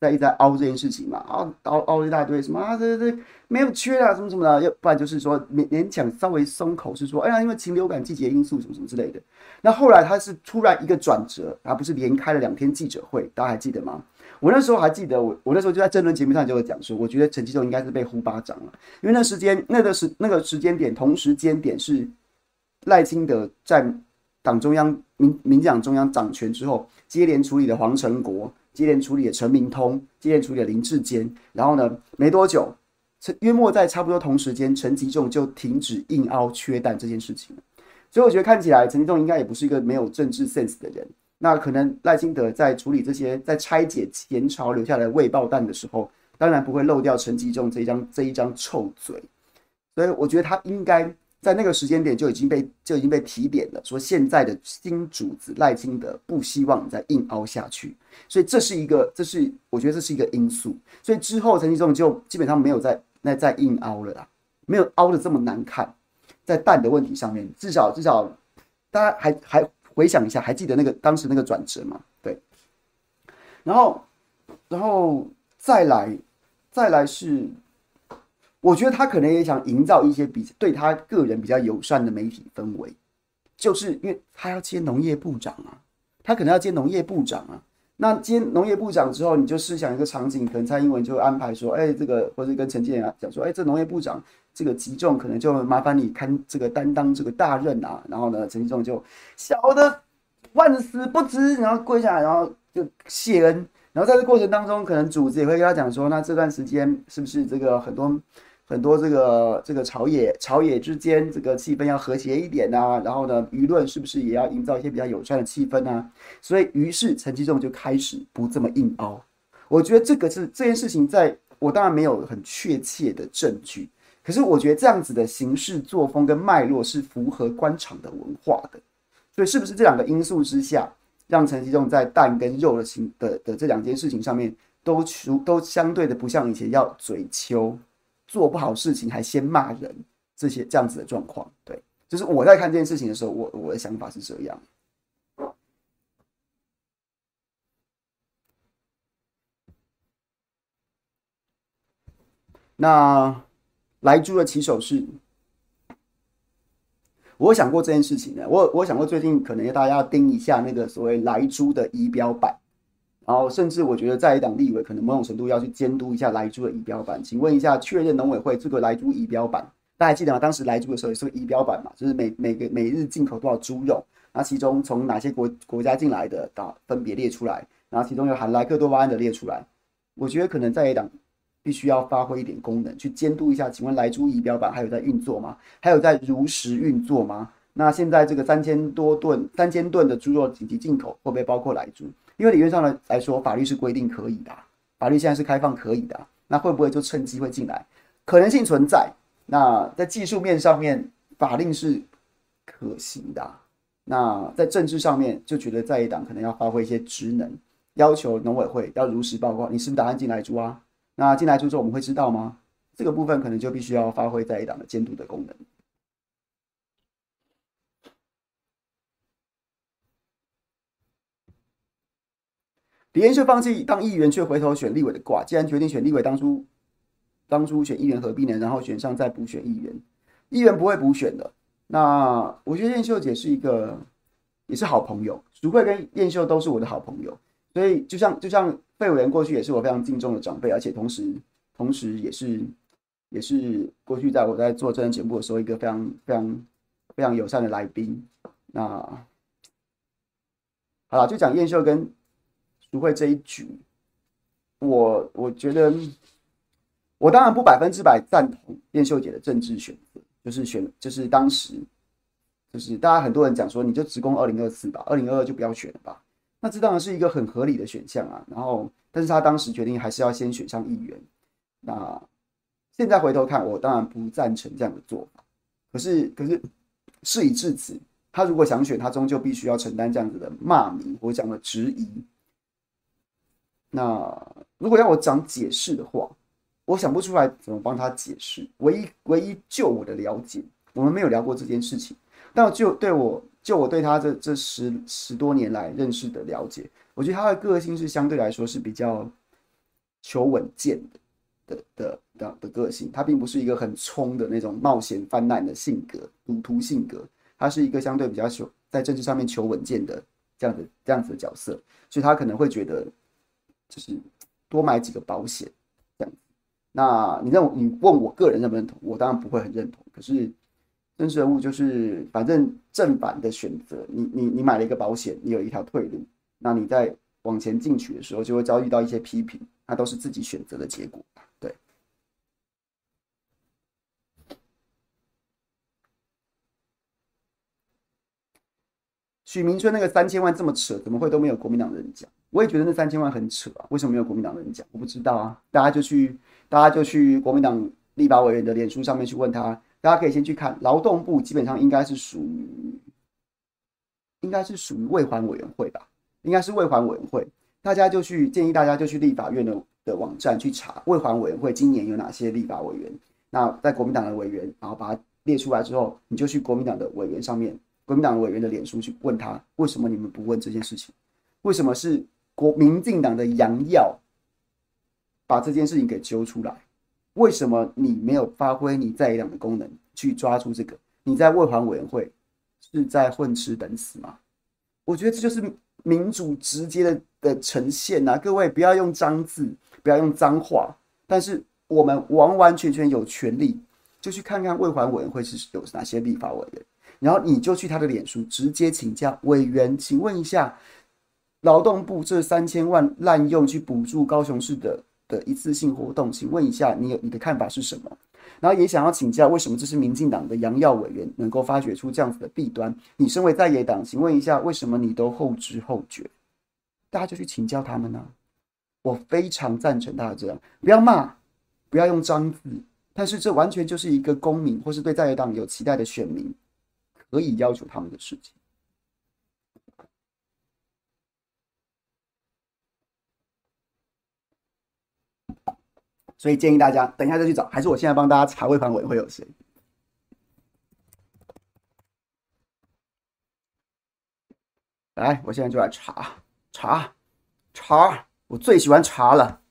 [SPEAKER 1] 在一直在凹这件事情嘛，凹凹凹一大堆什么啊，这这没有缺啊，什么什么的，要不然就是说勉勉强稍微松口，是说哎呀，因为禽流感季节因素什么什么之类的。那后来他是突然一个转折，而不是连开了两天记者会，大家还记得吗？我那时候还记得，我我那时候就在政论节目上就会讲说，我觉得陈吉仲应该是被呼巴掌了，因为那时间那个时那个时间点，同时间点是赖清德在党中央民民进党中央掌权之后，接连处理的黄成国。接连处理了陈明通，接连处理了林志坚，然后呢，没多久，陈约莫在差不多同时间，陈吉仲就停止硬凹缺蛋这件事情。所以我觉得看起来陈吉仲应该也不是一个没有政治 sense 的人。那可能赖清德在处理这些，在拆解前朝留下来的未爆弹的时候，当然不会漏掉陈吉仲这一张这一张臭嘴。所以我觉得他应该。在那个时间点就已经被就已经被提点了，说现在的新主子赖清德不希望再硬凹下去，所以这是一个，这是我觉得这是一个因素。所以之后陈吉仲就基本上没有再那再硬凹了啦，没有凹的这么难看。在蛋的问题上面，至少至少大家还还回想一下，还记得那个当时那个转折吗？对。然后然后再来再来是。我觉得他可能也想营造一些比对他个人比较友善的媒体氛围，就是因为他要接农业部长啊，他可能要接农业部长啊。那接农业部长之后，你就试想一个场景，可能蔡英文就安排说，哎，这个或者跟陈建仁讲说，哎，这农业部长这个吉仲可能就麻烦你看这个担当这个大任啊。然后呢，陈吉仲就小的万死不辞，然后跪下来，然后就谢恩。然后在这过程当中，可能主子也会跟他讲说，那这段时间是不是这个很多。很多这个这个朝野朝野之间这个气氛要和谐一点呐、啊，然后呢，舆论是不是也要营造一些比较友善的气氛啊？所以，于是陈吉仲就开始不这么硬凹。我觉得这个是这件事情，在我当然没有很确切的证据，可是我觉得这样子的行事作风跟脉络是符合官场的文化的。所以，是不是这两个因素之下，让陈其仲在蛋跟肉的情的的这两件事情上面都出都相对的不像以前要嘴秋？做不好事情还先骂人，这些这样子的状况，对，就是我在看这件事情的时候，我我的想法是这样。那莱猪的起手式，我想过这件事情呢。我我想过最近可能大家要盯一下那个所谓莱猪的仪表板，然后甚至我觉得在野党立委可能某种程度要去监督一下莱猪的仪表板。请问一下，确认农委会这个莱猪仪表板，大家记得吗？当时莱猪的时候也是个仪表板嘛，就是每每个每日进口多少猪肉，那其中从哪些国国家进来的，啊，分别列出来，然后其中有含莱克多巴胺的列出来。我觉得可能在野党。必须要发挥一点功能，去监督一下。请问莱猪仪表板还有在运作吗？还有在如实运作吗？那现在这个三千多吨、三千吨的猪肉紧急进口，会不会包括莱猪？因为理论上来来说，法律是规定可以的，法律现在是开放可以的。那会不会就趁机会进来？可能性存在。那在技术面上面，法令是可行的。那在政治上面，就觉得在野党可能要发挥一些职能，要求农委会要如实报告，你是不是打算进莱猪啊？那进来之后，我们会知道吗？这个部分可能就必须要发挥在野党的监督的功能。李彦秀放弃当议员，却回头选立委的挂，既然决定选立委，当初当初选议员何必呢？然后选上再补选议员，议员不会补选的。那我觉得燕秀姐是一个也是好朋友，淑慧跟燕秀都是我的好朋友，所以就像就像。费委员过去也是我非常敬重的长辈，而且同时，同时也是，也是过去在我在做政治节目的时候一个非常非常非常友善的来宾。那好了，就讲彦秀跟淑慧这一局，我我觉得，我当然不百分之百赞同彦秀姐的政治选择，就是选就是当时就是大家很多人讲说，你就直攻二零二四吧，二零二二就不要选了吧。那这当然是一个很合理的选项啊，然后，但是他当时决定还是要先选上议员。那现在回头看，我当然不赞成这样的做法。可是，可是事已至此，他如果想选，他终究必须要承担这样子的骂名或这样的质疑。那如果要我讲解释的话，我想不出来怎么帮他解释。唯一，唯一就我的了解，我们没有聊过这件事情，但就对我。就我对他这这十十多年来认识的了解，我觉得他的个性是相对来说是比较求稳健的的的的的个性。他并不是一个很冲的那种冒险犯滥的性格、赌徒性格。他是一个相对比较求在政治上面求稳健的这样子这样子的角色，所以他可能会觉得就是多买几个保险这样。那你认为你问我个人认不认同？我当然不会很认同，可是。真实人物就是，反正正反的选择，你你你买了一个保险，你有一条退路，那你在往前进取的时候，就会遭遇到一些批评，那都是自己选择的结果。对。许明春那个三千万这么扯，怎么会都没有国民党人讲？我也觉得那三千万很扯啊，为什么没有国民党人讲？我不知道啊，大家就去，大家就去国民党立法委员的脸书上面去问他。大家可以先去看劳动部，基本上应该是属于，应该是属于卫环委员会吧，应该是卫环委员会。大家就去建议大家就去立法院的的网站去查卫环委员会今年有哪些立法委员。那在国民党的委员，然后把它列出来之后，你就去国民党的委员上面，国民党的委员的脸书去问他，为什么你们不问这件事情？为什么是国民进党的杨耀把这件事情给揪出来？为什么你没有发挥你在野党的功能去抓住这个？你在卫环委员会是在混吃等死吗？我觉得这就是民主直接的的呈现呐！各位不要用脏字，不要用脏话，但是我们完完全全有权利，就去看看卫环委员会是有哪些立法委员，然后你就去他的脸书直接请教委员，请问一下，劳动部这三千万滥用去补助高雄市的。的一次性活动，请问一下，你有你的看法是什么？然后也想要请教，为什么这是民进党的杨耀委员能够发掘出这样子的弊端？你身为在野党，请问一下，为什么你都后知后觉？大家就去请教他们呢、我非常赞成大家这样，不要骂，不要用脏字，但是这完全就是一个公民或是对在野党有期待的选民可以要求他们的事情。所以建议大家等一下再去找，还是我现在帮大家查未盘尾会有谁？来，我现在就来查查查，我最喜欢查了。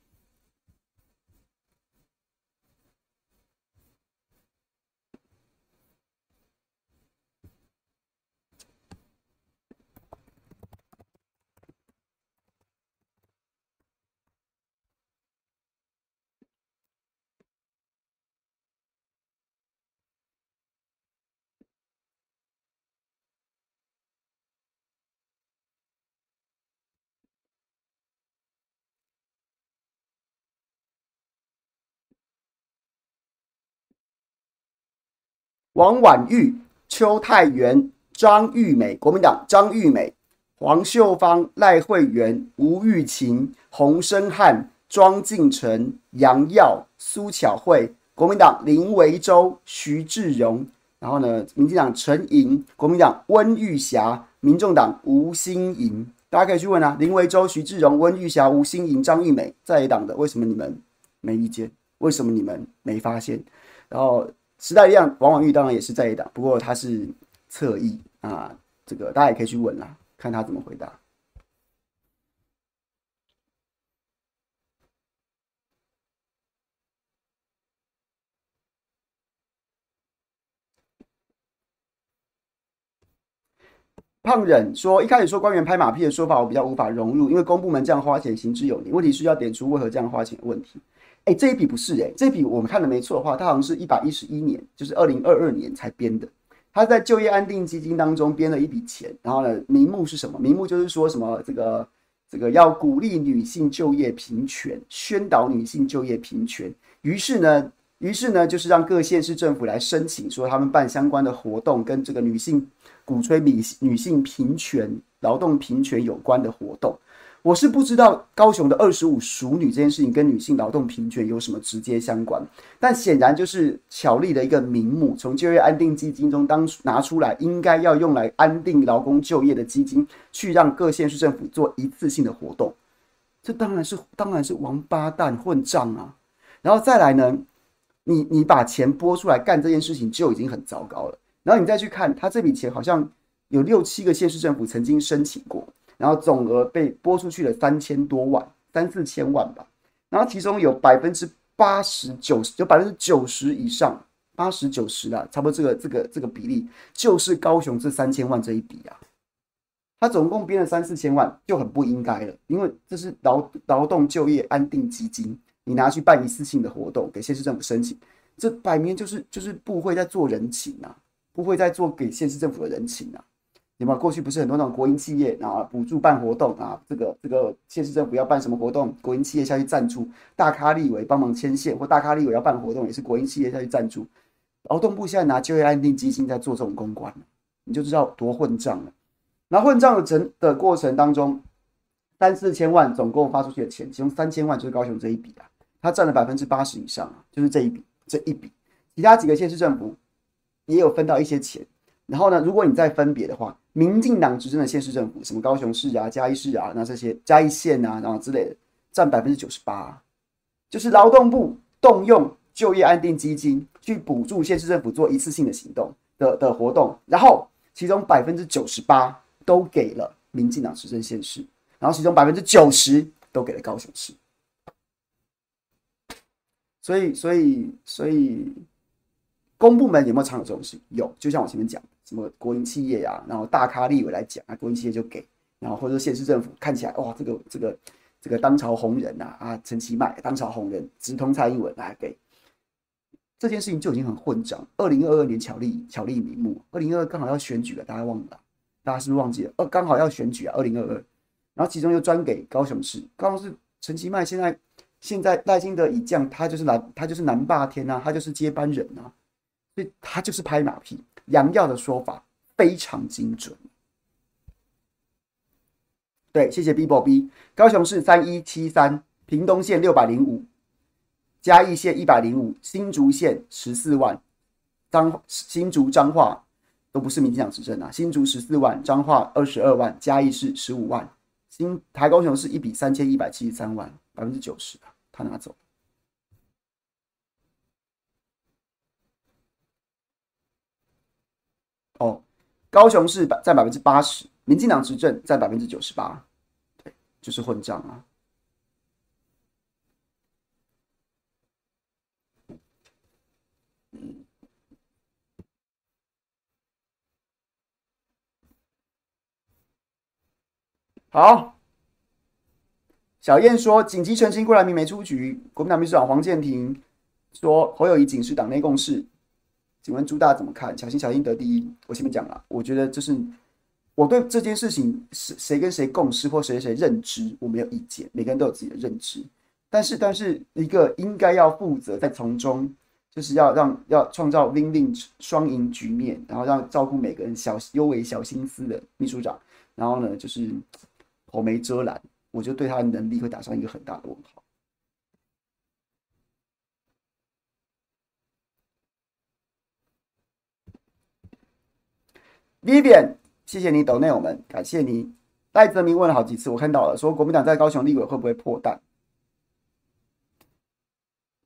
[SPEAKER 1] 王婉玉、邱泰源、张玉美，国民党张玉美、黄秀芳、赖慧媛、吴玉琴、洪申翰、庄敬诚、杨耀、苏巧慧，国民党林维洲、徐志荣，然后呢，民进党陈莹，国民党温玉霞，民众党吴欣盈，大家可以去问啊，林维洲、徐志荣、温玉霞、吴欣盈、张玉美，在野党的，为什么你们没意见？为什么你们没发现？然后。时代力量王婉諭当然也是在野党，不过他是侧翼啊，这个大家也可以去问啦，看他怎么回答。胖忍说，一开始说官员拍马屁的说法，我比较无法融入，因为公部门这样花钱行之有理。问题是要点出为何这样花钱的问题。哎，这一笔不是哎，这一笔我们看的没错的话，它好像是一百一十一年，就是二零二二年才编的。他在就业安定基金当中编了一笔钱，然后呢，名目是什么？名目就是说什么这个这个要鼓励女性就业平权，宣导女性就业平权。于是呢，于是呢，就是让各县市政府来申请，说他们办相关的活动，跟这个女性鼓吹女女性平权、劳动平权有关的活动。我是不知道高雄的二十五熟女这件事情跟女性劳动平权有什么直接相关，但显然就是巧立的一个名目，从就业安定基金中当拿出来，应该要用来安定劳工就业的基金，去让各县市政府做一次性的活动，这当然是当然是王八蛋混账啊！然后再来呢，你你把钱拨出来干这件事情就已经很糟糕了，然后你再去看他这笔钱，好像有六七个县市政府曾经申请过。然后总额被拨出去了三千多万，三四千万吧。然后其中有百分之八十九十，有百分之九十以上，八十九十啦，差不多这个这个这个比例，就是高雄这三千万这一笔啊。他总共编了三四千万，就很不应该了，因为这是劳劳动就业安定基金，你拿去办一次性的活动，给县市政府申请，这摆明就是就是部会在做人情啊，部会在做给县市政府的人情啊。有没有过去不是很多那种国营企业啊，补助办活动啊，这个这个县市政府要办什么活动，国营企业下去赞助，大咖立委帮忙牵线，或大咖立委要办活动，也是国营企业下去赞助。劳动部现在拿就业安定基金在做这种公关，你就知道多混账了。那混账的整的过程当中，三四千万总共发出去的钱，其中三千万就是高雄这一笔啊，它占了百分之八十以上啊，就是这一笔这一笔，其他几个县市政府也有分到一些钱。然后呢，如果你再分别的话，民进党执政的县市政府，什么高雄市啊、嘉义市啊，那这些嘉义县啊，然后之类的，占百分之九十八，就是劳动部动用就业安定基金去补助县市政府做一次性的行动的的活动，然后其中百分之九十八都给了民进党执政县市，然后其中百分之九十都给了高雄市，所以，所以，所以。公部门有没有常有这种事？有，就像我前面讲，什么国营企业呀、啊，然后大咖立委来讲啊，国营企业就给，然后或者说县市政府看起来哇，这个这个这个当朝红人呐啊，啊，陈其迈当朝红人直通蔡英文来给，这件事情就已经很混账。二零二二年巧立巧立名目，二零二二刚好要选举了，大家忘了？大家是不是忘记了？呃，刚好要选举啊，二零二二，然后其中又专给高雄市，高雄市陈其迈现在现在赖清德已降，他就是南他就是南霸天呐、啊，他就是接班人呐、啊。所以他就是拍马屁，杨耀的说法非常精准。对，谢谢 BBOB。高雄市三一七三，屏东县六百零五，嘉义县一百零五，新竹县十四万，彰新竹彰化都不是民进党执政啊，新竹十四万，彰化二十二万，嘉义市十五万，新台高雄市一笔三千一百七十三万，百分之九十，他拿走。哦，高雄市占百分之八十，民进党执政占百分之九十八，对，就是混账啊。好，小燕说紧急澄清郭台铭没出局。国民党秘书长黄健庭说侯友宜仅是党内共识。请问朱大怎么看？小心小心得第一。我前面讲了，我觉得就是我对这件事情是谁跟谁共识或谁谁认知，我没有意见。每个人都有自己的认知，但是但是一个应该要负责在从中，就是要让要创造 win-win 双赢局面，然后让照顾每个人小幽微小心思的秘书长，然后呢就是。口没遮拦，我就对他的能力会打上一个很大的问号。Vivian，谢谢你抖内我们，感谢你。赖泽明问了好几次，我看到了，说国民党在高雄立委会不会破蛋？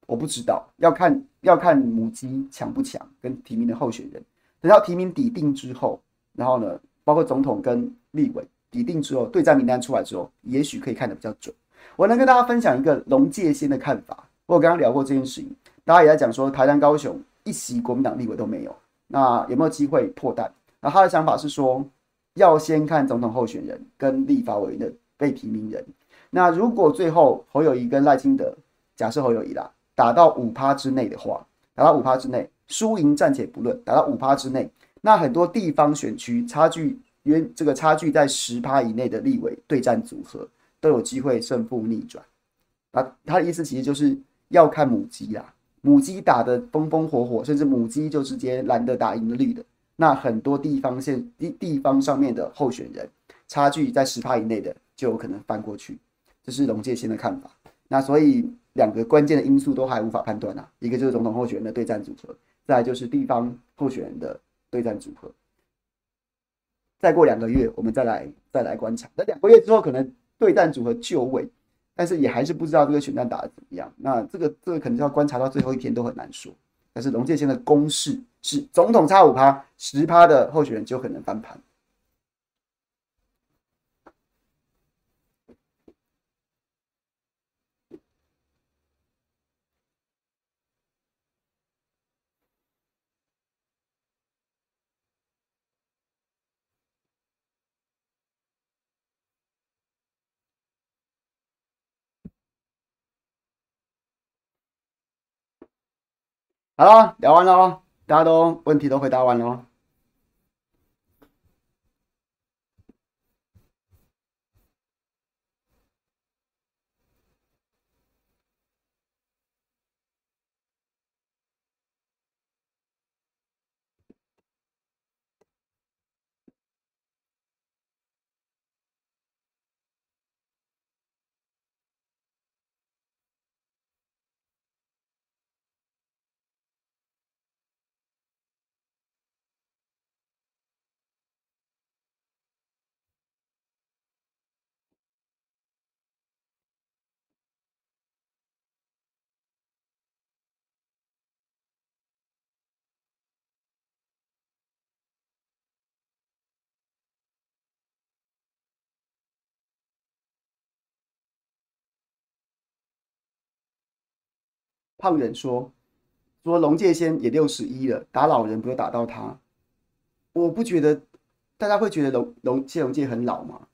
[SPEAKER 1] 我不知道，要看要看母鸡强不强，跟提名的候选人。等到提名底定之后，然后呢，包括总统跟立委。底定之后，对战名单出来之后，也许可以看得比较准。我能跟大家分享一个龙介先的看法。我刚刚聊过这件事情，大家也在讲说，台南、高雄一席国民党立委都没有，那有没有机会破蛋？那他的想法是说，要先看总统候选人跟立法委员的被提名人。那如果最后侯友宜跟赖清德，假设侯友宜啦，打到五趴之内的话，打到五趴之内，输赢暂且不论，打到五趴之内，那很多地方选区差距。因为这个差距在十趴以内的立委对战组合都有机会胜负逆转，啊，他的意思其实就是要看母鸡啦，母鸡打得风风火火，甚至母鸡就直接蓝的打赢了绿的，那很多地方线地地方上面的候选人差距在十趴以内的就有可能翻过去，这是龙介先的看法。那所以两个关键的因素都还无法判断啊，一个就是总统候选人的对战组合，再就是地方候选人的对战组合。再过两个月，我们再来再来观察。那两个月之后，可能对战组合就位，但是也还是不知道这个选战打得怎么样。那这个这个可能要观察到最后一天都很难说。但是龙介先的公式是总统差五趴，十趴的候选人就可能翻盘。好了，聊完了哦，大家都问题都回答完了。胖人说：“说龙界仙也六十一了，打老人不就打到他。我不觉得，大家会觉得龙龙谢龙界很老吗？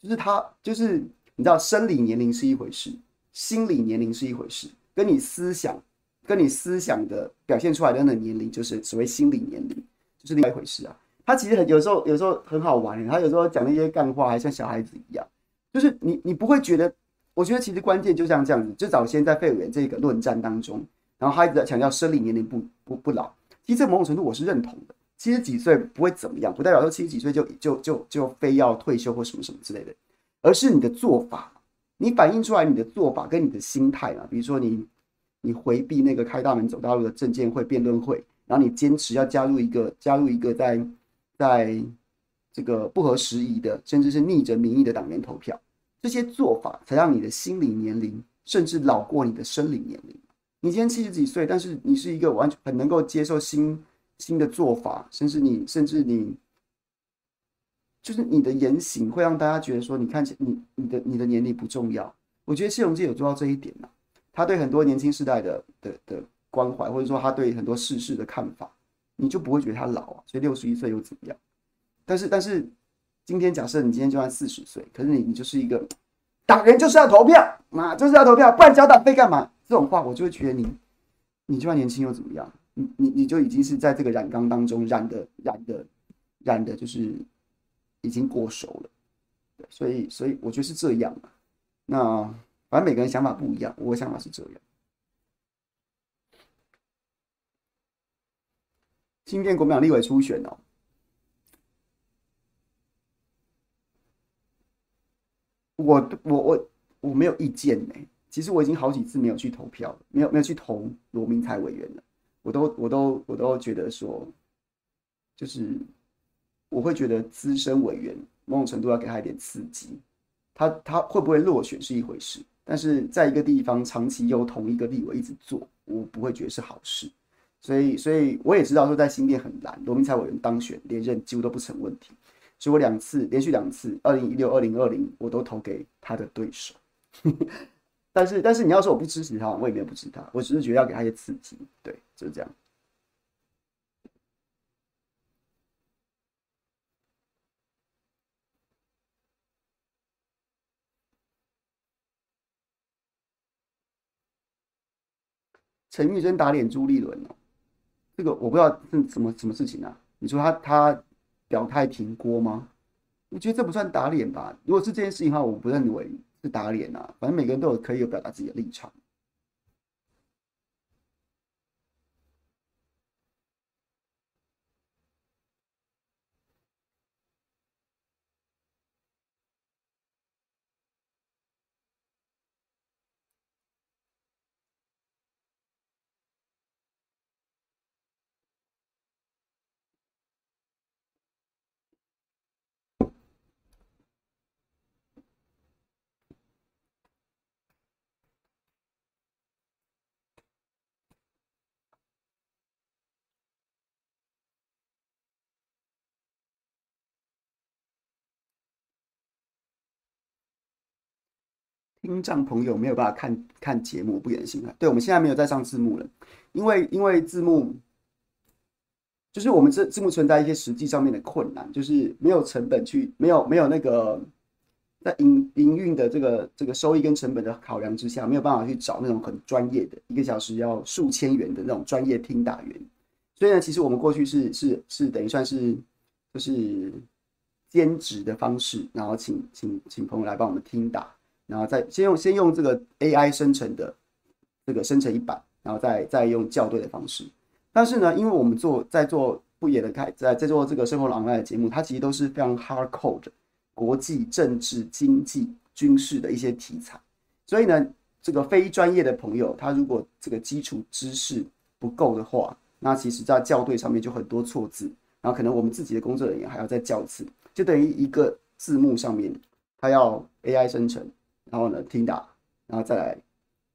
[SPEAKER 1] 就是他，就是你知道，生理年龄是一回事，心理年龄是一回事，跟你思想，跟你思想的表现出来的那个年龄，就是所谓心理年龄，就是另外一回事啊。他其实很有时候，有时候很好玩，他有时候讲那些干话，还像小孩子一样，就是你你不会觉得。”我觉得其实关键就像这样子，就早先在废委员这个论战当中，然后他一直在强调生理年龄不不不老。其实这某种程度我是认同的，七十几岁不会怎么样，不代表说七十几岁就就就就非要退休或什么什么之类的，而是你的做法，你反映出来你的做法跟你的心态嘛。比如说你你回避那个开大门走大路的证监会辩论会，然后你坚持要加入一个加入一个在在这个不合时宜的，甚至是逆着民意的党员投票。这些做法才让你的心理年龄甚至老过你的生理年龄。你今天七十几岁，但是你是一个完全很能够接受新新的做法，甚至你甚至你就是你的言行会让大家觉得说，你看起你你的你的年龄不重要。我觉得谢龙介有做到这一点呢、他对很多年轻世代的的的关怀，或者说他对很多世事的看法，你就不会觉得他老啊。所以六十一岁又怎么样？但是但是今天假设你今天就算四十岁，可是你你就是一个党员就是要投票啊，就是要投票，不然交党费干嘛？这种话我就会觉得你你就算年轻又怎么样？你你你就已经是在这个染缸当中染的染的染的，就是。已经过熟了，所以所以我觉得是这样。那反正每个人想法不一样，我的想法是这样。新店国民党立委初选哦，我我我我没有意见呢。其实我已经好几次没有去投票，没有没有去投罗明才委员了。我都我都我都觉得说，就是。我会觉得资深委员某种程度要给他一点刺激，他他会不会落选是一回事，但是在一个地方长期由同一个立委一直做，我不会觉得是好事。所以，所以我也知道说在新店很难，罗明才委员当选连任几乎都不成问题。所以我两次连续两次，二零一六、二零二零，我都投给他的对手。但是，但是你要说我不支持他，我也没有不支持他，我只是觉得要给他一些刺激。对，就是这样。陈玉珍打脸朱立伦哦，这个我不知道是什么什么事情啊？你说他他表态停锅吗？我觉得这不算打脸吧？如果是这件事情的话，我不认为是打脸啊。反正每个人都有可以有表达自己的立场。听障朋友没有办法看看节目，不忍心啊。对，我们现在没有在上字幕了，因为因为字幕就是我们这字幕存在一些实际上面的困难，就是没有成本去，没有没有那个在营营运的这个这个收益跟成本的考量之下，没有办法去找那种很专业的，一个小时要数千元的那种专业听打员。所以呢，其实我们过去是是是等于算是就是兼职的方式，然后请请请朋友来帮我们听打。然后再先用先用这个 AI 生成的这个生成一版，然后再再用校对的方式。但是呢，因为我们做在做不野的开在在做这个生活朗曼的节目，它其实都是非常 hard code 的国际政治、经济、军事的一些题材。所以呢，这个非专业的朋友，他如果这个基础知识不够的话，那其实在校对上面就很多错字，然后可能我们自己的工作人员还要再校次，就等于一个字幕上面它要 AI 生成。然后呢，听打，然后再来，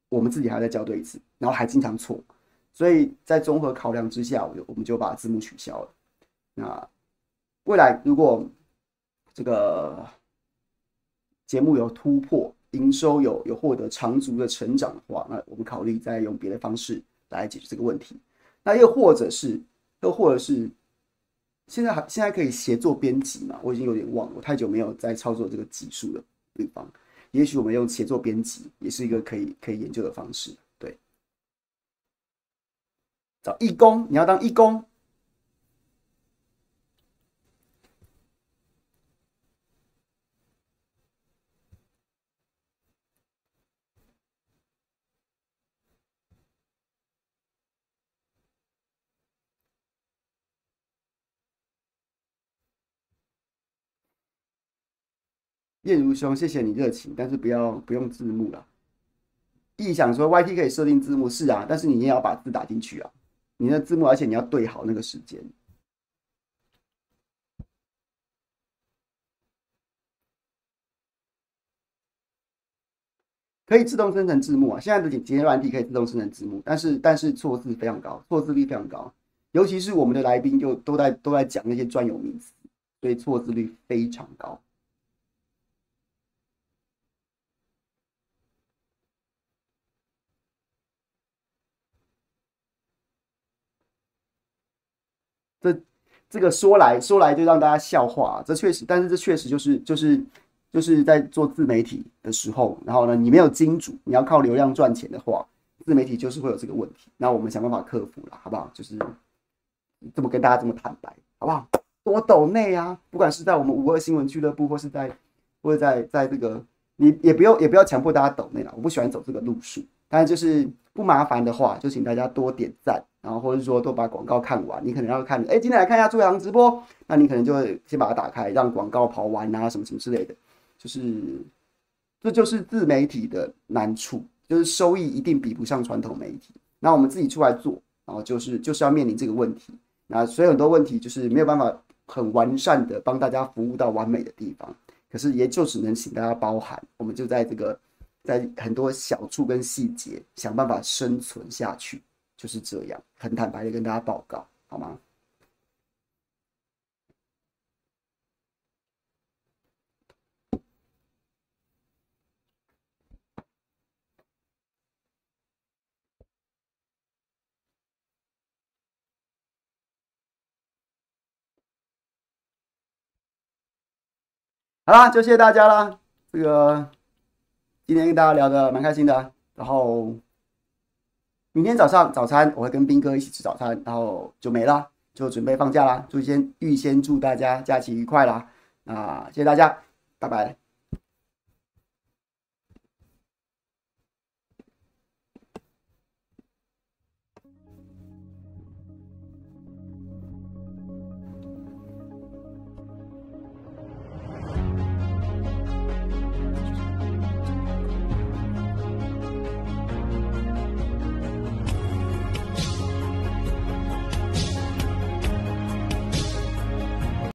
[SPEAKER 1] 我们自己还要再校对一次，然后还经常错，所以在综合考量之下，我就我们就把字幕取消了。那未来如果这个节目有突破，营收有有获得长足的成长的话，那我们考虑再用别的方式来解决这个问题。那又或者是，又或者是，现在还现在可以协作编辑嘛？我已经有点忘了，我太久没有在操作这个技术的地方。也许我们用写作编辑也是一个可以可以研究的方式。对，找义工，你要当义工。燕如兄，谢谢你热情，但是不要不用字幕了。意想说，YT 可以设定字幕，是啊，但是你也要把字打进去啊。你的字幕，而且你要对好那个时间。可以自动生成字幕啊，现在的剪辑软体可以自动生成字幕，但是但是错字非常高，错字率非常高，尤其是我们的来宾就都在都在讲那些专有名词，所以错字率非常高。这个说来说来就让大家笑话，这确实，但是这确实就是就是就是在做自媒体的时候，然后呢，你没有金主，你要靠流量赚钱的话，自媒体就是会有这个问题。那我们想办法克服了，好不好？就是这么跟大家这么坦白，好不好？多抖内啊，不管是在我们五二新闻俱乐部，或是在或者在在这个，你也不用也不要强迫大家抖内了，我不喜欢走这个路数。但是就是不麻烦的话，就请大家多点赞。然后或者说都把广告看完，你可能要看，哎，今天来看一下朱阳直播，那你可能就会先把它打开，让广告跑完啊，什么什么之类的，就是这就是自媒体的难处，就是收益一定比不上传统媒体。那我们自己出来做，然后就是就是要面临这个问题，那所以很多问题就是没有办法很完善的帮大家服务到完美的地方，可是也就只能请大家包涵，我们就在这个在很多小处跟细节想办法生存下去。就是这样，很坦白的跟大家报告，好吗？好啦，就谢谢大家啦。这个今天跟大家聊的蛮开心的，然后。明天早上早餐我会跟斌哥一起吃早餐，然后就没了，就准备放假啦。就先预先祝大家假期愉快啦！啊，谢谢大家，拜拜。